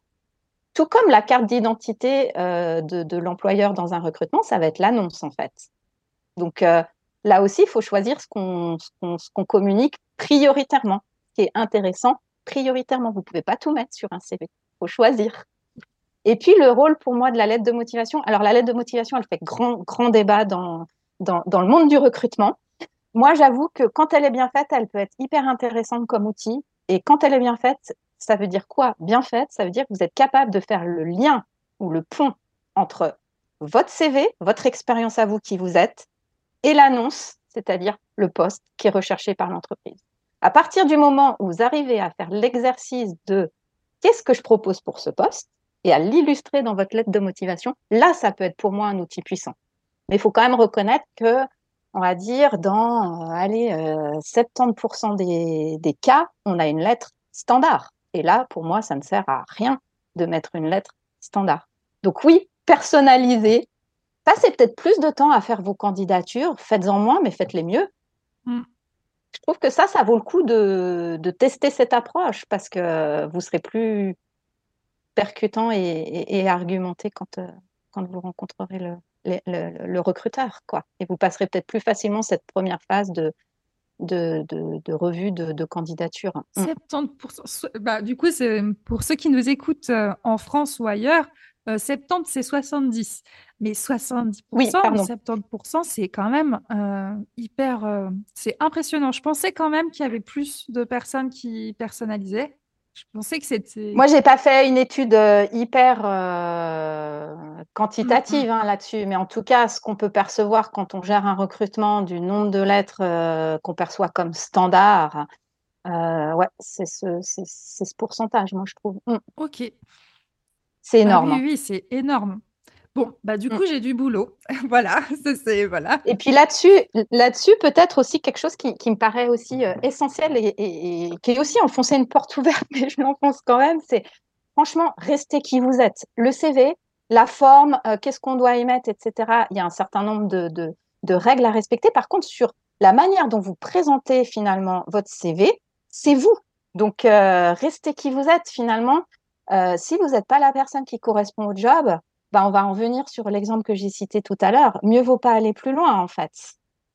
[SPEAKER 2] Tout comme la carte d'identité euh, de, de l'employeur dans un recrutement, ça va être l'annonce en fait. Donc euh, là aussi, il faut choisir ce qu'on qu qu'on communique prioritairement, ce qui est intéressant prioritairement. Vous pouvez pas tout mettre sur un CV. Il faut choisir. Et puis le rôle pour moi de la lettre de motivation. Alors la lettre de motivation, elle fait grand grand débat dans dans, dans le monde du recrutement. Moi, j'avoue que quand elle est bien faite, elle peut être hyper intéressante comme outil. Et quand elle est bien faite, ça veut dire quoi? Bien faite, ça veut dire que vous êtes capable de faire le lien ou le pont entre votre CV, votre expérience à vous qui vous êtes, et l'annonce, c'est-à-dire le poste qui est recherché par l'entreprise. À partir du moment où vous arrivez à faire l'exercice de qu'est-ce que je propose pour ce poste, et à l'illustrer dans votre lettre de motivation, là, ça peut être pour moi un outil puissant. Mais il faut quand même reconnaître que, on va dire, dans euh, allez, euh, 70% des, des cas, on a une lettre standard. Et là, pour moi, ça ne sert à rien de mettre une lettre standard. Donc oui, personnalisez. Passez peut-être plus de temps à faire vos candidatures. Faites-en moins, mais faites-les mieux. Mm. Je trouve que ça, ça vaut le coup de, de tester cette approche parce que vous serez plus percutant et, argumenté quand, euh, quand vous rencontrerez le, le, recruteur. Quoi. Et vous passerez peut-être plus facilement cette première phase de, de, de, revue de, candidature.
[SPEAKER 1] 70%, mm. bah, du coup, c'est pour ceux qui nous écoutent euh, en France ou ailleurs, 70, euh, c'est 70. Mais 70%, oui, 70%, c'est quand même hyper... c'est impressionnant. Je pensais quand même qu'il y avait plus de personnes qui personnalisaient. Je pensais que c'était.
[SPEAKER 2] Moi, j'ai pas fait une étude euh, hyper euh, quantitative mm, mm. hein, là-dessus, mais en tout cas, ce qu'on peut percevoir quand on gère un recrutement du nombre de lettres euh, qu'on perçoit comme standard, ouais, c'est ce, ce, pourcentage, moi, je trouve. Mm.
[SPEAKER 1] Ok.
[SPEAKER 2] C'est énorme.
[SPEAKER 1] Ah oui, oui, c'est énorme. Bon, bah du mm. coup, j'ai du boulot. voilà, c'est voilà.
[SPEAKER 2] Et puis là-dessus, là-dessus, peut-être aussi quelque chose qui, qui me paraît aussi euh, essentiel et, et, qui est aussi enfoncer une porte ouverte, mais je l'enfonce quand même, c'est franchement, restez qui vous êtes. Le CV, la forme, euh, qu'est-ce qu'on doit y mettre, etc. Il y a un certain nombre de, de, de, règles à respecter. Par contre, sur la manière dont vous présentez finalement votre CV, c'est vous. Donc, euh, restez qui vous êtes finalement. si vous n'êtes pas la personne qui correspond au job, bah, on va en venir sur l'exemple que j'ai cité tout à l'heure. Mieux vaut pas aller plus loin, en fait.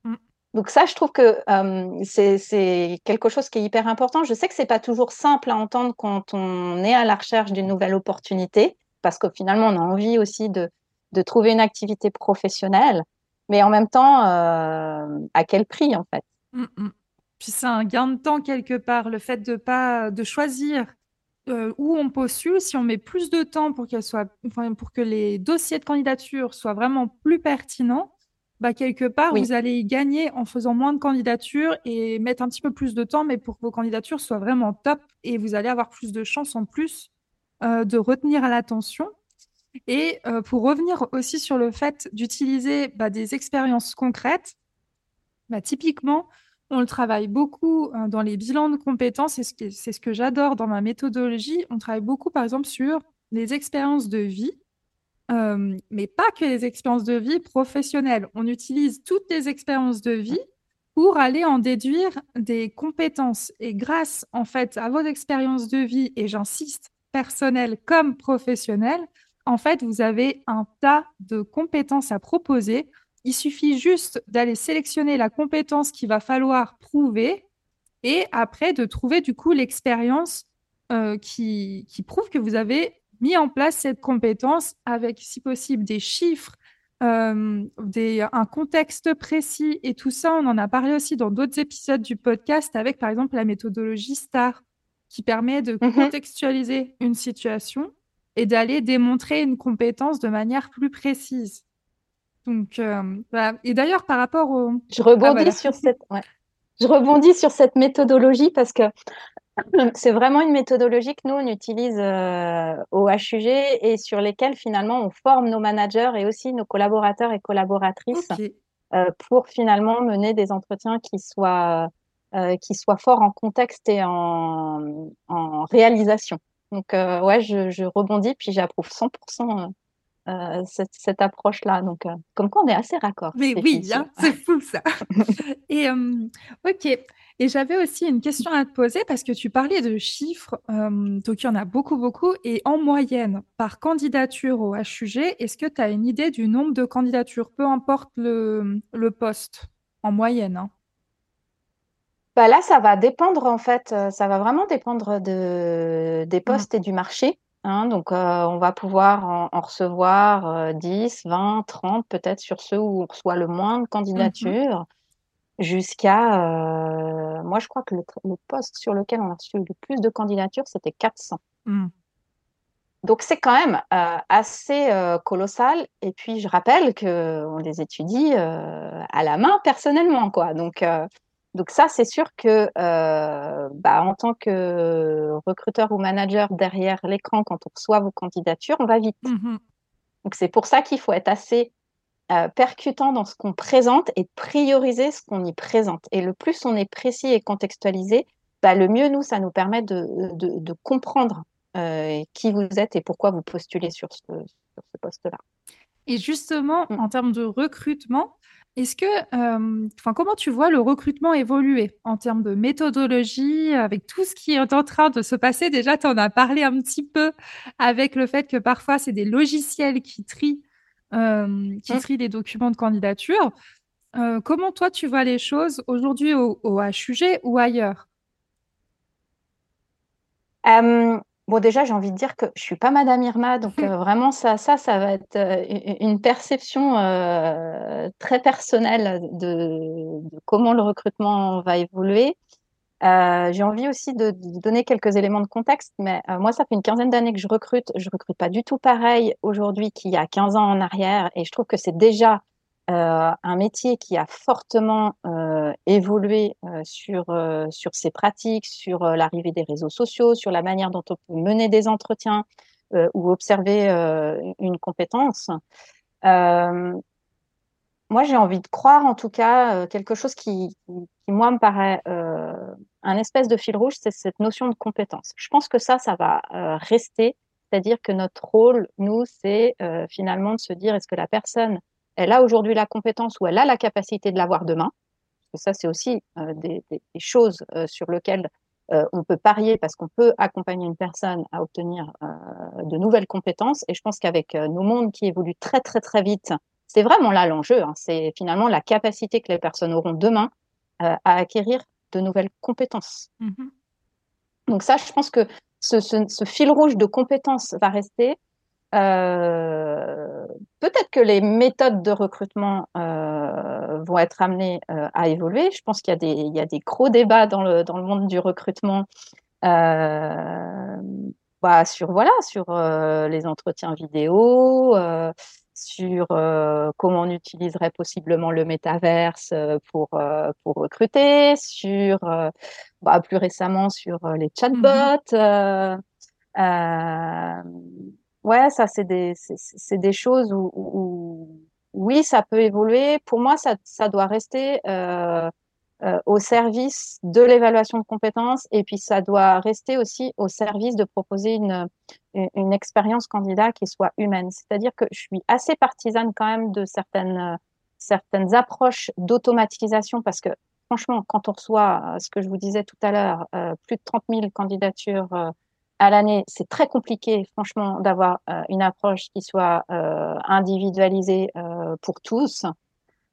[SPEAKER 2] Mm. Donc ça, je trouve que euh, c'est quelque chose qui est hyper important. Je sais que c'est pas toujours simple à entendre quand on est à la recherche d'une nouvelle opportunité, parce que finalement, on a envie aussi de, de trouver une activité professionnelle, mais en même temps, euh, à quel prix, en fait? Mm,
[SPEAKER 1] mm. Puis c'est un gain de temps quelque part, le fait de pas de choisir euh, où on postule, si on met plus de temps pour, soit, enfin, pour que les dossiers de candidature soient vraiment plus pertinents, bah, quelque part, vous allez y gagner en faisant moins de candidatures et mettre un petit peu plus de temps, mais pour que vos candidatures soient vraiment top et vous allez avoir plus de chances en plus euh, de retenir à l'attention. Et euh, pour revenir aussi sur le fait d'utiliser bah, des expériences concrètes, bah, Typiquement, on le travaille beaucoup dans les bilans de compétences, c'est ce, ce que j'adore dans ma méthodologie. On travaille beaucoup, par exemple, sur les expériences de vie euh, mais pas que les expériences de vie professionnelles. On utilise toutes les expériences de vie pour aller en déduire des compétences. Et grâce, en fait, à vos expériences de vie, et j'insiste, personnelles comme professionnelles, en fait, vous avez un tas de compétences à proposer. Il suffit juste d'aller sélectionner la compétence qu'il va falloir prouver et après de trouver du coup l'expérience euh, qui, qui prouve que vous avez mis en place cette compétence avec, si possible, des chiffres, euh, des, un contexte précis. Et tout ça, on en a parlé aussi dans d'autres épisodes du podcast avec, par exemple, la méthodologie STAR, qui permet de mhm. contextualiser une situation et d'aller démontrer une compétence de manière plus précise. Donc, euh, Et d'ailleurs, par rapport au...
[SPEAKER 2] Je rebondis, ah, sur cette... Je rebondis sur cette méthodologie parce que c'est vraiment une méthodologie que nous, on utilise euh, au HUG et sur lesquelles finalement on forme nos managers et aussi nos collaborateurs et collaboratrices euh, pour finalement mener des entretiens qui soient, qui soient forts en contexte et en, en réalisation. Donc, ouais, je, je, rebondis, puis j'approuve 100% cette, cette approche-là. Donc, comme quoi, on est assez raccord.
[SPEAKER 1] Mais oui, hein, c'est fou ça. et ok. Et j'avais aussi une question à te poser parce que tu parlais de chiffres, euh, donc il y en a beaucoup, beaucoup. Et en moyenne, par candidature au HUG, est-ce que tu as une idée du nombre de candidatures, peu importe le, le poste, en moyenne hein?
[SPEAKER 2] Bah Là, ça va dépendre, en fait, euh, ça va vraiment dépendre de, des mmh. postes et du marché. Hein. donc, euh, on va pouvoir en, recevoir 10, 20, 30, peut-être sur ceux où on reçoit le moins de mmh candidatures jusqu'à, euh, moi je crois que le, poste sur lequel on a reçu le plus de candidatures, c'était 400. Mmh. Donc c'est quand même euh, assez colossal. Et puis je rappelle qu'on les étudie à la main personnellement, quoi. Donc donc ça, c'est sûr que bah, en tant que recruteur ou manager derrière l'écran, quand on reçoit vos candidatures, on va vite. Mmh Donc c'est pour ça qu'il faut être assez euh, percutant dans ce qu'on présente et prioriser ce qu'on y présente. Et le plus on est précis et contextualisé, bah, le mieux, nous, ça nous permet de, de, comprendre euh, qui vous êtes et pourquoi vous postulez sur ce, sur ce poste-là.
[SPEAKER 1] Et justement, mm. en termes de recrutement, est-ce que, euh, enfin, comment tu vois le recrutement évoluer en termes de méthodologie, avec tout ce qui est en train de se passer? Déjà, tu en as parlé un petit peu avec le fait que parfois, c'est des logiciels qui trient euh, qui mmh. les documents de candidature. Euh, comment toi, tu vois les choses aujourd'hui au, HUG ou ailleurs?
[SPEAKER 2] Bon, déjà, j'ai envie de dire que je suis pas Madame Irma, donc vraiment ça, ça, ça va être une perception très personnelle de, comment le recrutement va évoluer. Euh, j'ai envie aussi de, donner quelques éléments de contexte, mais euh, moi, ça fait une quinzaine d'années que je recrute. Je recrute pas du tout pareil aujourd'hui qu'il y a 15 ans en arrière, et je trouve que c'est déjà euh, un métier qui a fortement évolué sur sur ses pratiques, sur l'arrivée des réseaux sociaux, sur la manière dont on peut mener des entretiens ou observer une compétence. moi, j'ai envie de croire, en tout cas, quelque chose qui, qui, moi, me paraît un espèce de fil rouge, c'est cette notion de compétence. Je pense que ça, ça va euh, rester, c'est-à-dire que notre rôle, nous, c'est euh, finalement de se dire est-ce que la personne, elle a aujourd'hui la compétence ou elle a la capacité de l'avoir demain Parce que ça, c'est aussi euh, des, choses sur lesquelles on peut parier parce qu'on peut accompagner une personne à obtenir de nouvelles compétences. Et je pense qu'avec nos mondes qui évoluent très, très, très vite, c'est vraiment là l'enjeu. Hein. C'est finalement la capacité que les personnes auront demain à acquérir de nouvelles compétences. Mhm. Donc ça, je pense que ce, fil rouge de compétences va rester. Euh, peut-être que les méthodes de recrutement euh, vont être amenées euh, à évoluer. Je pense qu'il y, a des, il y a des gros débats dans le, dans le monde du recrutement bah, sur, voilà, sur les entretiens vidéo, sur comment on utiliserait possiblement le métaverse pour, pour recruter, sur bah, plus récemment sur les chatbots. Ouais, ça c'est des, c'est, des choses où, où, oui, ça peut évoluer. Pour moi, ça, ça doit rester euh, euh, au service de l'évaluation de compétences et puis ça doit rester aussi au service de proposer une, une, expérience candidat qui soit humaine. C'est-à-dire que je suis assez partisane quand même de certaines, certaines approches d'automatisation parce que franchement, quand on reçoit ce que je vous disais tout à l'heure, plus de 30 000 candidatures à l'année, c'est très compliqué, franchement, d'avoir euh, une approche qui soit euh, individualisée euh, pour tous.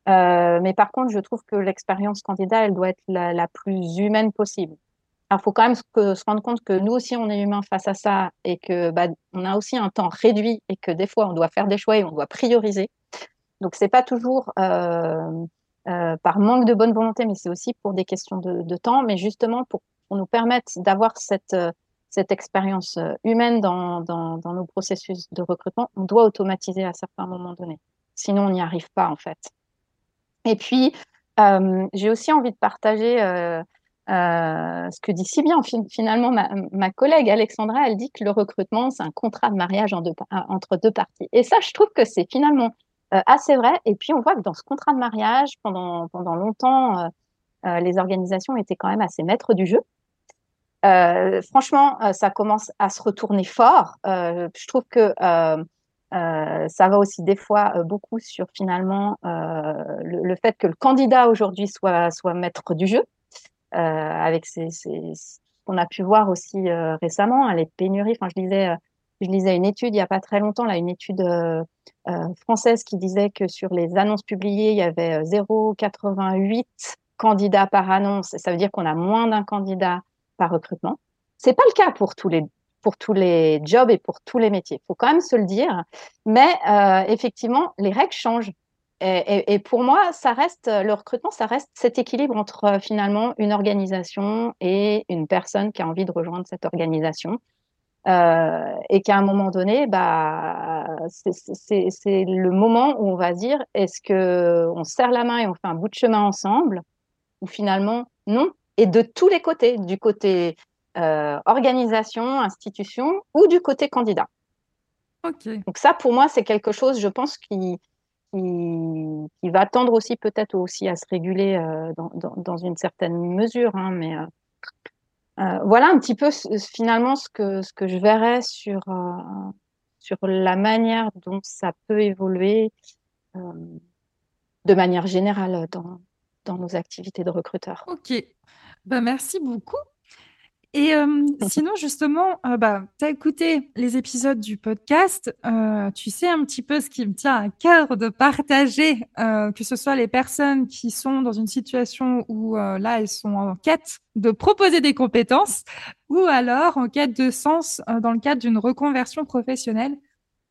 [SPEAKER 2] mais par contre, je trouve que l'expérience candidat, elle doit être la, plus humaine possible. Alors, il faut quand même se, rendre compte que nous aussi, on est humains face à ça et que bah, on a aussi un temps réduit et que des fois, on doit faire des choix et on doit prioriser. Donc, c'est pas toujours par manque de bonne volonté, mais c'est aussi pour des questions de, de, temps, mais justement pour, pour nous permettre d'avoir cette cette expérience euh, humaine dans, nos processus de recrutement, on doit automatiser à certains moments donnés. Sinon, on n'y arrive pas, en fait. Et puis, euh, j'ai aussi envie de partager euh, ce que dit si bien finalement ma, collègue Alexandra. Elle dit que le recrutement, c'est un contrat de mariage entre deux parties. Et ça, je trouve que c'est finalement assez vrai. Et puis, on voit que dans ce contrat de mariage, pendant, longtemps, les organisations étaient quand même assez maîtres du jeu. Euh, franchement, euh, ça commence à se retourner fort. Euh, je trouve que ça va aussi des fois beaucoup sur finalement le, fait que le candidat aujourd'hui soit, soit maître du jeu, avec ces, ces, ce qu'on a pu voir aussi récemment, hein, les pénuries. Enfin, je lisais, je lisais une étude il n'y a pas très longtemps, là, une étude française qui disait que sur les annonces publiées, il y avait 0,88 candidats par annonce. Ça veut dire qu'on a moins d'un candidat recrutement. C'est pas le cas pour tous les pour tous les jobs et pour tous les métiers. Il faut quand même se le dire. Mais euh, effectivement, les règles changent. Et, pour moi, ça reste le recrutement, ça reste cet équilibre entre euh, finalement une organisation et une personne qui a envie de rejoindre cette organisation. Euh, et qu'à un moment donné, bah, c'est le moment où on va dire est-ce que on serre la main et on fait un bout de chemin ensemble, ou finalement non, et de tous les côtés, du côté euh, organisation, institution ou du côté candidat. Donc ça, pour moi, c'est quelque chose, je pense, qui, qui, va tendre aussi peut-être aussi à se réguler euh, dans, dans, une certaine mesure. Hein, mais euh, voilà un petit peu finalement ce que, ce que je verrais sur, sur la manière dont ça peut évoluer de manière générale dans, dans nos activités de recruteurs.
[SPEAKER 1] Ok, bah, merci beaucoup. Et sinon, justement, bah, tu as écouté les épisodes du podcast. tu sais un petit peu ce qui me tient à cœur de partager, que ce soit les personnes qui sont dans une situation où là, elles sont en quête de proposer des compétences ou alors en quête de sens dans le cadre d'une reconversion professionnelle.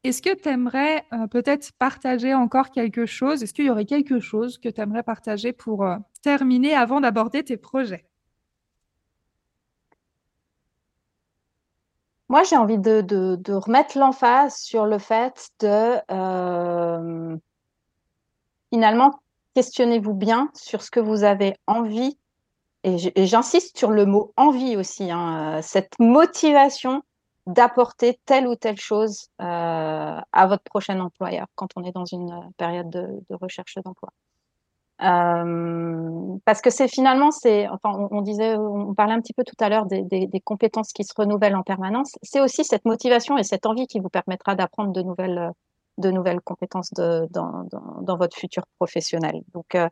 [SPEAKER 1] Est-ce que tu aimerais peut-être partager encore quelque chose? Est-ce qu'il y aurait quelque chose que tu aimerais partager pour terminer avant d'aborder tes projets?
[SPEAKER 2] Moi, j'ai envie de, remettre l'emphase sur le fait de euh, finalement questionnez-vous bien sur ce que vous avez envie. Et j'insiste sur le mot envie aussi, hein, euh, cette motivation d'apporter telle ou telle chose euh, à votre prochain employeur quand on est dans une période de, de recherche d'emploi. Euh, parce que c'est finalement, c'est, enfin, on, disait, on parlait un petit peu tout à l'heure des, des, compétences qui se renouvellent en permanence. C'est aussi cette motivation et cette envie qui vous permettra d'apprendre de nouvelles, de nouvelles compétences dans, dans, dans, votre futur professionnel. Donc, euh,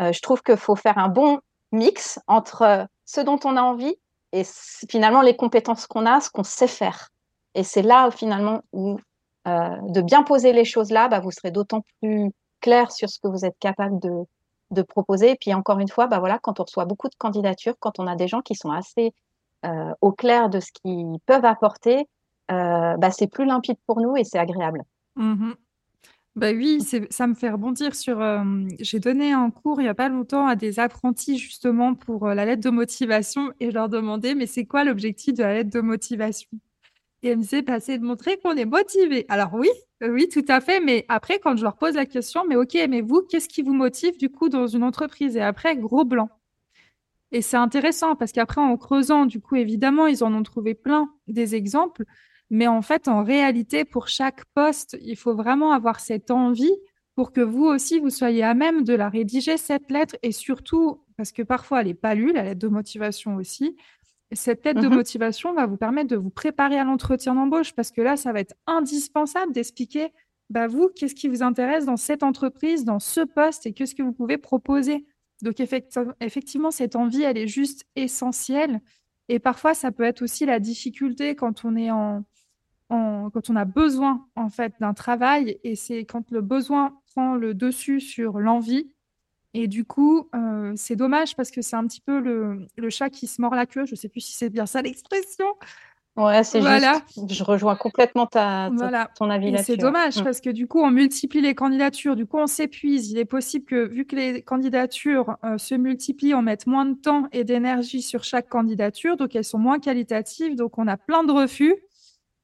[SPEAKER 2] euh je trouve qu'il faut faire un bon mix entre ce dont on a envie et finalement les compétences qu'on a, ce qu'on sait faire. Et c'est là finalement où de bien poser les choses là, bah, vous serez d'autant plus clair sur ce que vous êtes capable de, de proposer. Et puis encore une fois, bah voilà, quand on reçoit beaucoup de candidatures, quand on a des gens qui sont assez euh, au clair de ce qu'ils peuvent apporter, euh, bah, c'est plus limpide pour nous et c'est agréable.
[SPEAKER 1] Mmh bah oui, ça me fait rebondir sur. Euh, j'ai donné un cours il n'y a pas longtemps à des apprentis justement pour la lettre de motivation et je leur demandais mais c'est quoi l'objectif de la lettre de motivation? Et elle disait bah, c'est de montrer qu'on est motivé. Alors oui, oui, tout à fait. Mais après, quand je leur pose la question, mais ok, mais vous, qu'est-ce qui vous motive du coup dans une entreprise? Et après, gros blanc. Et c'est intéressant parce qu'après, en creusant, du coup, évidemment, ils en ont trouvé plein des exemples. Mais en fait, en réalité, pour chaque poste, il faut vraiment avoir cette envie pour que vous aussi, vous soyez à même de la rédiger, cette lettre, et surtout, parce que parfois elle n'est pas lue, la lettre de motivation aussi, cette lettre de
[SPEAKER 2] Mhm.
[SPEAKER 1] motivation va vous permettre de vous préparer à l'entretien d'embauche, parce que là, ça va être indispensable d'expliquer, bah, vous, qu'est-ce qui vous intéresse dans cette entreprise, dans ce poste, et qu'est-ce que vous pouvez proposer. Donc effecti- effectivement, cette envie, elle est juste essentielle. Et parfois, ça peut être aussi la difficulté quand on est en, en- quand on a besoin en fait d'un travail et c'est quand le besoin prend le dessus sur l'envie. Et du coup, euh, c'est dommage parce que c'est un petit peu le, le chat qui se mord la queue. Je sais plus si c'est bien ça l'expression.
[SPEAKER 2] Ouais, c'est
[SPEAKER 1] Voilà.
[SPEAKER 2] juste. Je rejoins complètement ta, ta-
[SPEAKER 1] Voilà.
[SPEAKER 2] ton avis là-dessus.
[SPEAKER 1] c'est
[SPEAKER 2] ouais.
[SPEAKER 1] dommage
[SPEAKER 2] Mm.
[SPEAKER 1] parce que du coup, on multiplie les candidatures, du coup, on s'épuise. Il est possible que, vu que les candidatures euh, se multiplient, on mette moins de temps et d'énergie sur chaque candidature, donc elles sont moins qualitatives, donc on a plein de refus.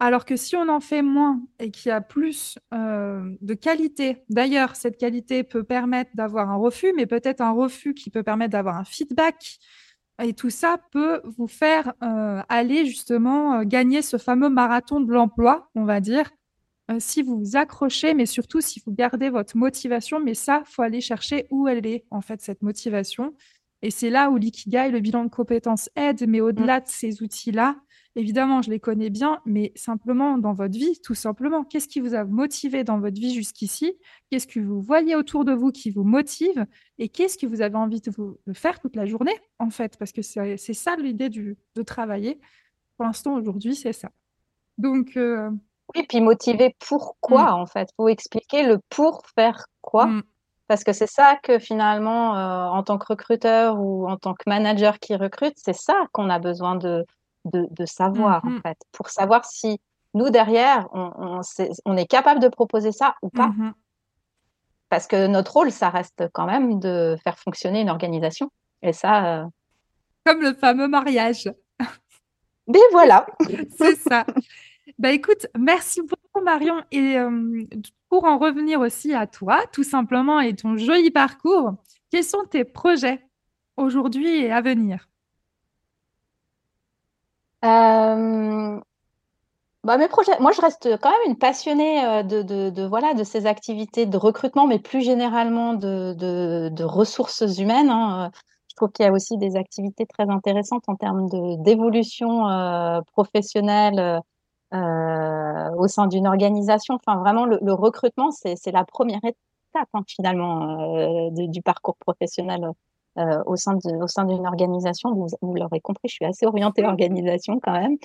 [SPEAKER 1] Alors que si on en fait moins et qu'il y a plus euh, de qualité, d'ailleurs, cette qualité peut permettre d'avoir un refus, mais peut-être un refus qui peut permettre d'avoir un feedback. Et tout ça peut vous faire euh, aller justement euh, gagner ce fameux marathon de l'emploi, on va dire, si vous vous accrochez, mais surtout si vous gardez votre motivation. Mais ça, faut aller chercher où elle est, en fait, cette motivation. Et c'est là où l'ikigai, le bilan de compétences aide, mais au-delà de ces outils-là, évidemment, je les connais bien, mais simplement dans votre vie, tout simplement, qu'est-ce qui vous a motivé dans votre vie jusqu'ici? Qu'est-ce que vous voyez autour de vous qui vous motive? Et qu'est-ce que vous avez envie de, vous, de faire toute la journée, en fait? Parce que c'est ça l'idée de travailler. Pour l'instant, aujourd'hui, c'est ça. Donc, euh,
[SPEAKER 2] Oui, puis motiver pourquoi en fait? Faut expliquer le pour faire quoi?
[SPEAKER 1] mm,
[SPEAKER 2] Parce que c'est ça que finalement, euh, en tant que recruteur ou en tant que manager qui recrute, c'est ça qu'on a besoin de, de, de savoir en
[SPEAKER 1] Mhm.
[SPEAKER 2] fait. Pour savoir si nous derrière, on, on, sait- on est capable de proposer ça ou pas.
[SPEAKER 1] mhm.
[SPEAKER 2] Parce que notre rôle, ça reste quand même de faire fonctionner une organisation. Et ça, euh,
[SPEAKER 1] Comme le fameux mariage.
[SPEAKER 2] ben voilà.
[SPEAKER 1] C'est ça. Bah écoute, merci beaucoup Marion. Et euh, pour en revenir aussi à toi, tout simplement, et ton joli parcours, quels sont tes projets aujourd'hui et à venir?
[SPEAKER 2] Euh, bah, mes projets, moi je reste quand même une passionnée euh, de, voilà, de ces activités de recrutement, mais plus généralement de, de, ressources humaines. hein. Je trouve qu'il y a aussi des activités très intéressantes en termes d'évolution euh, professionnelle euh, au sein d'une organisation. Enfin, vraiment, le, recrutement, c'est, la première étape hein, finalement euh, du parcours professionnel euh, au sein de, au sein d'une organisation. Vous, vous l'aurez compris, je suis assez orientée organisation quand même.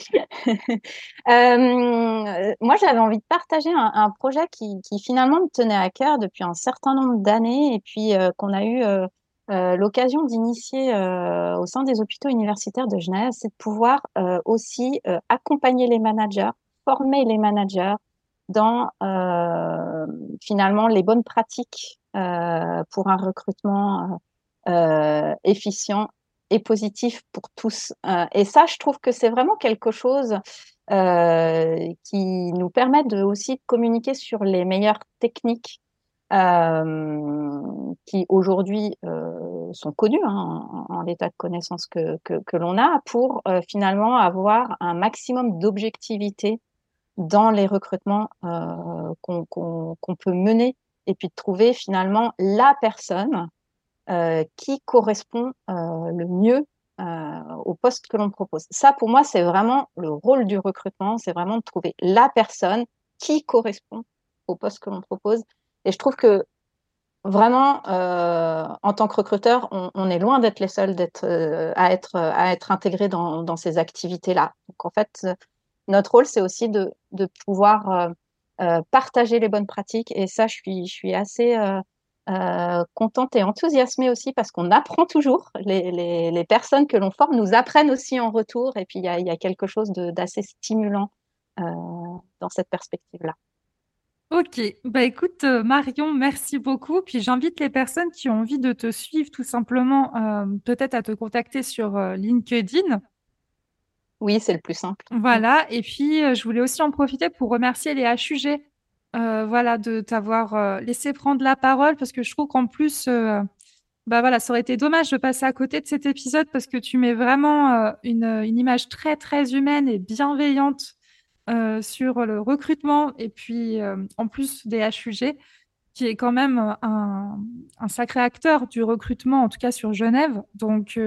[SPEAKER 2] Euh, moi, j'avais envie de partager un, un projet qui, qui finalement me tenait à cœur depuis un certain nombre d'années et puis euh, qu'on a eu euh, euh, l'occasion d'initier euh, au sein des hôpitaux universitaires de Genève, c'est de pouvoir aussi accompagner les managers, former les managers dans finalement les bonnes pratiques pour un recrutement efficient et positif pour tous. Euh, et ça, je trouve que c'est vraiment quelque chose euh, qui nous permet de aussi communiquer sur les meilleures techniques euh, qui aujourd'hui euh, sont connues hein, en, l'état de connaissance que, l'on a pour euh, finalement avoir un maximum d'objectivité dans les recrutements euh, qu'on peut mener et puis de trouver finalement la personne euh, qui correspond euh, le mieux euh, au poste que l'on propose. Ça, pour moi, c'est vraiment le rôle du recrutement, c'est vraiment de trouver la personne qui correspond au poste que l'on propose. Et je trouve que vraiment, euh, en tant que recruteur, on, est loin d'être les seuls euh, à, être, intégrés dans, ces activités-là. Donc, en fait, notre rôle, c'est aussi de, pouvoir euh, euh, partager les bonnes pratiques. Et ça, je suis assez euh, contente et enthousiasmée aussi parce qu'on apprend toujours. Les, les, les personnes que l'on forme nous apprennent aussi en retour. Et puis, il y a, il y a quelque chose d'assez stimulant euh, dans cette perspective-là.
[SPEAKER 1] Ok, bah écoute euh, Marion, merci beaucoup. Puis j'invite les personnes qui ont envie de te suivre tout simplement, euh, peut-être à te contacter sur LinkedIn.
[SPEAKER 2] Oui, c'est le plus simple.
[SPEAKER 1] Voilà, et puis je voulais aussi en profiter pour remercier les HUG, euh, voilà, de t'avoir euh, laissé prendre la parole parce que je trouve qu'en plus, euh, bah voilà, ça aurait été dommage de passer à côté de cet épisode parce que tu mets vraiment euh, une, une image très très humaine et bienveillante sur le recrutement et puis en plus des HUG qui est quand même un, sacré acteur du recrutement, en tout cas sur Genève. Donc,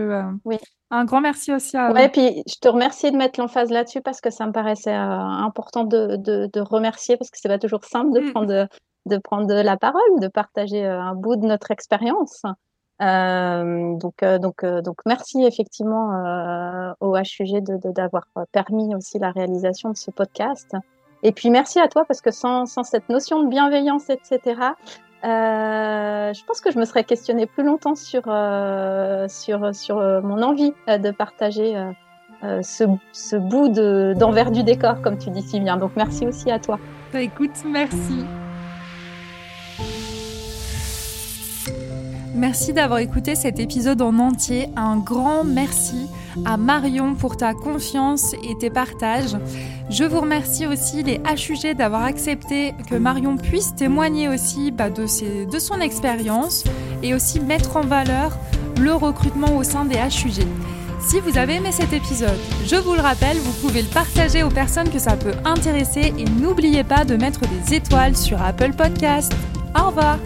[SPEAKER 1] oui. un grand merci aussi à
[SPEAKER 2] Oui, puis je te remercie de mettre l'emphase là-dessus parce que ça me paraissait important de, de, remercier parce que c'est pas toujours simple de, mm. prendre, de prendre la parole, de partager un bout de notre expérience. Euh, donc, euh, donc, euh, donc, merci effectivement au HUG d'avoir permis aussi la réalisation de ce podcast. Et puis merci à toi parce que sans, cette notion de bienveillance, etc., je pense que je me serais questionnée plus longtemps sur, sur, sur mon envie de partager ce, ce, bout d'envers du décor, comme tu dis si bien. Donc merci aussi à toi.
[SPEAKER 1] Bah, écoute, merci. Merci d'avoir écouté cet épisode en entier. Un grand merci à Marion pour ta confiance et tes partages. Je vous remercie aussi les HUG d'avoir accepté que Marion puisse témoigner aussi bah, de, de son expérience et aussi mettre en valeur le recrutement au sein des HUG. Si vous avez aimé cet épisode, je vous le rappelle, vous pouvez le partager aux personnes que ça peut intéresser et n'oubliez pas de mettre des étoiles sur Apple Podcast. Au revoir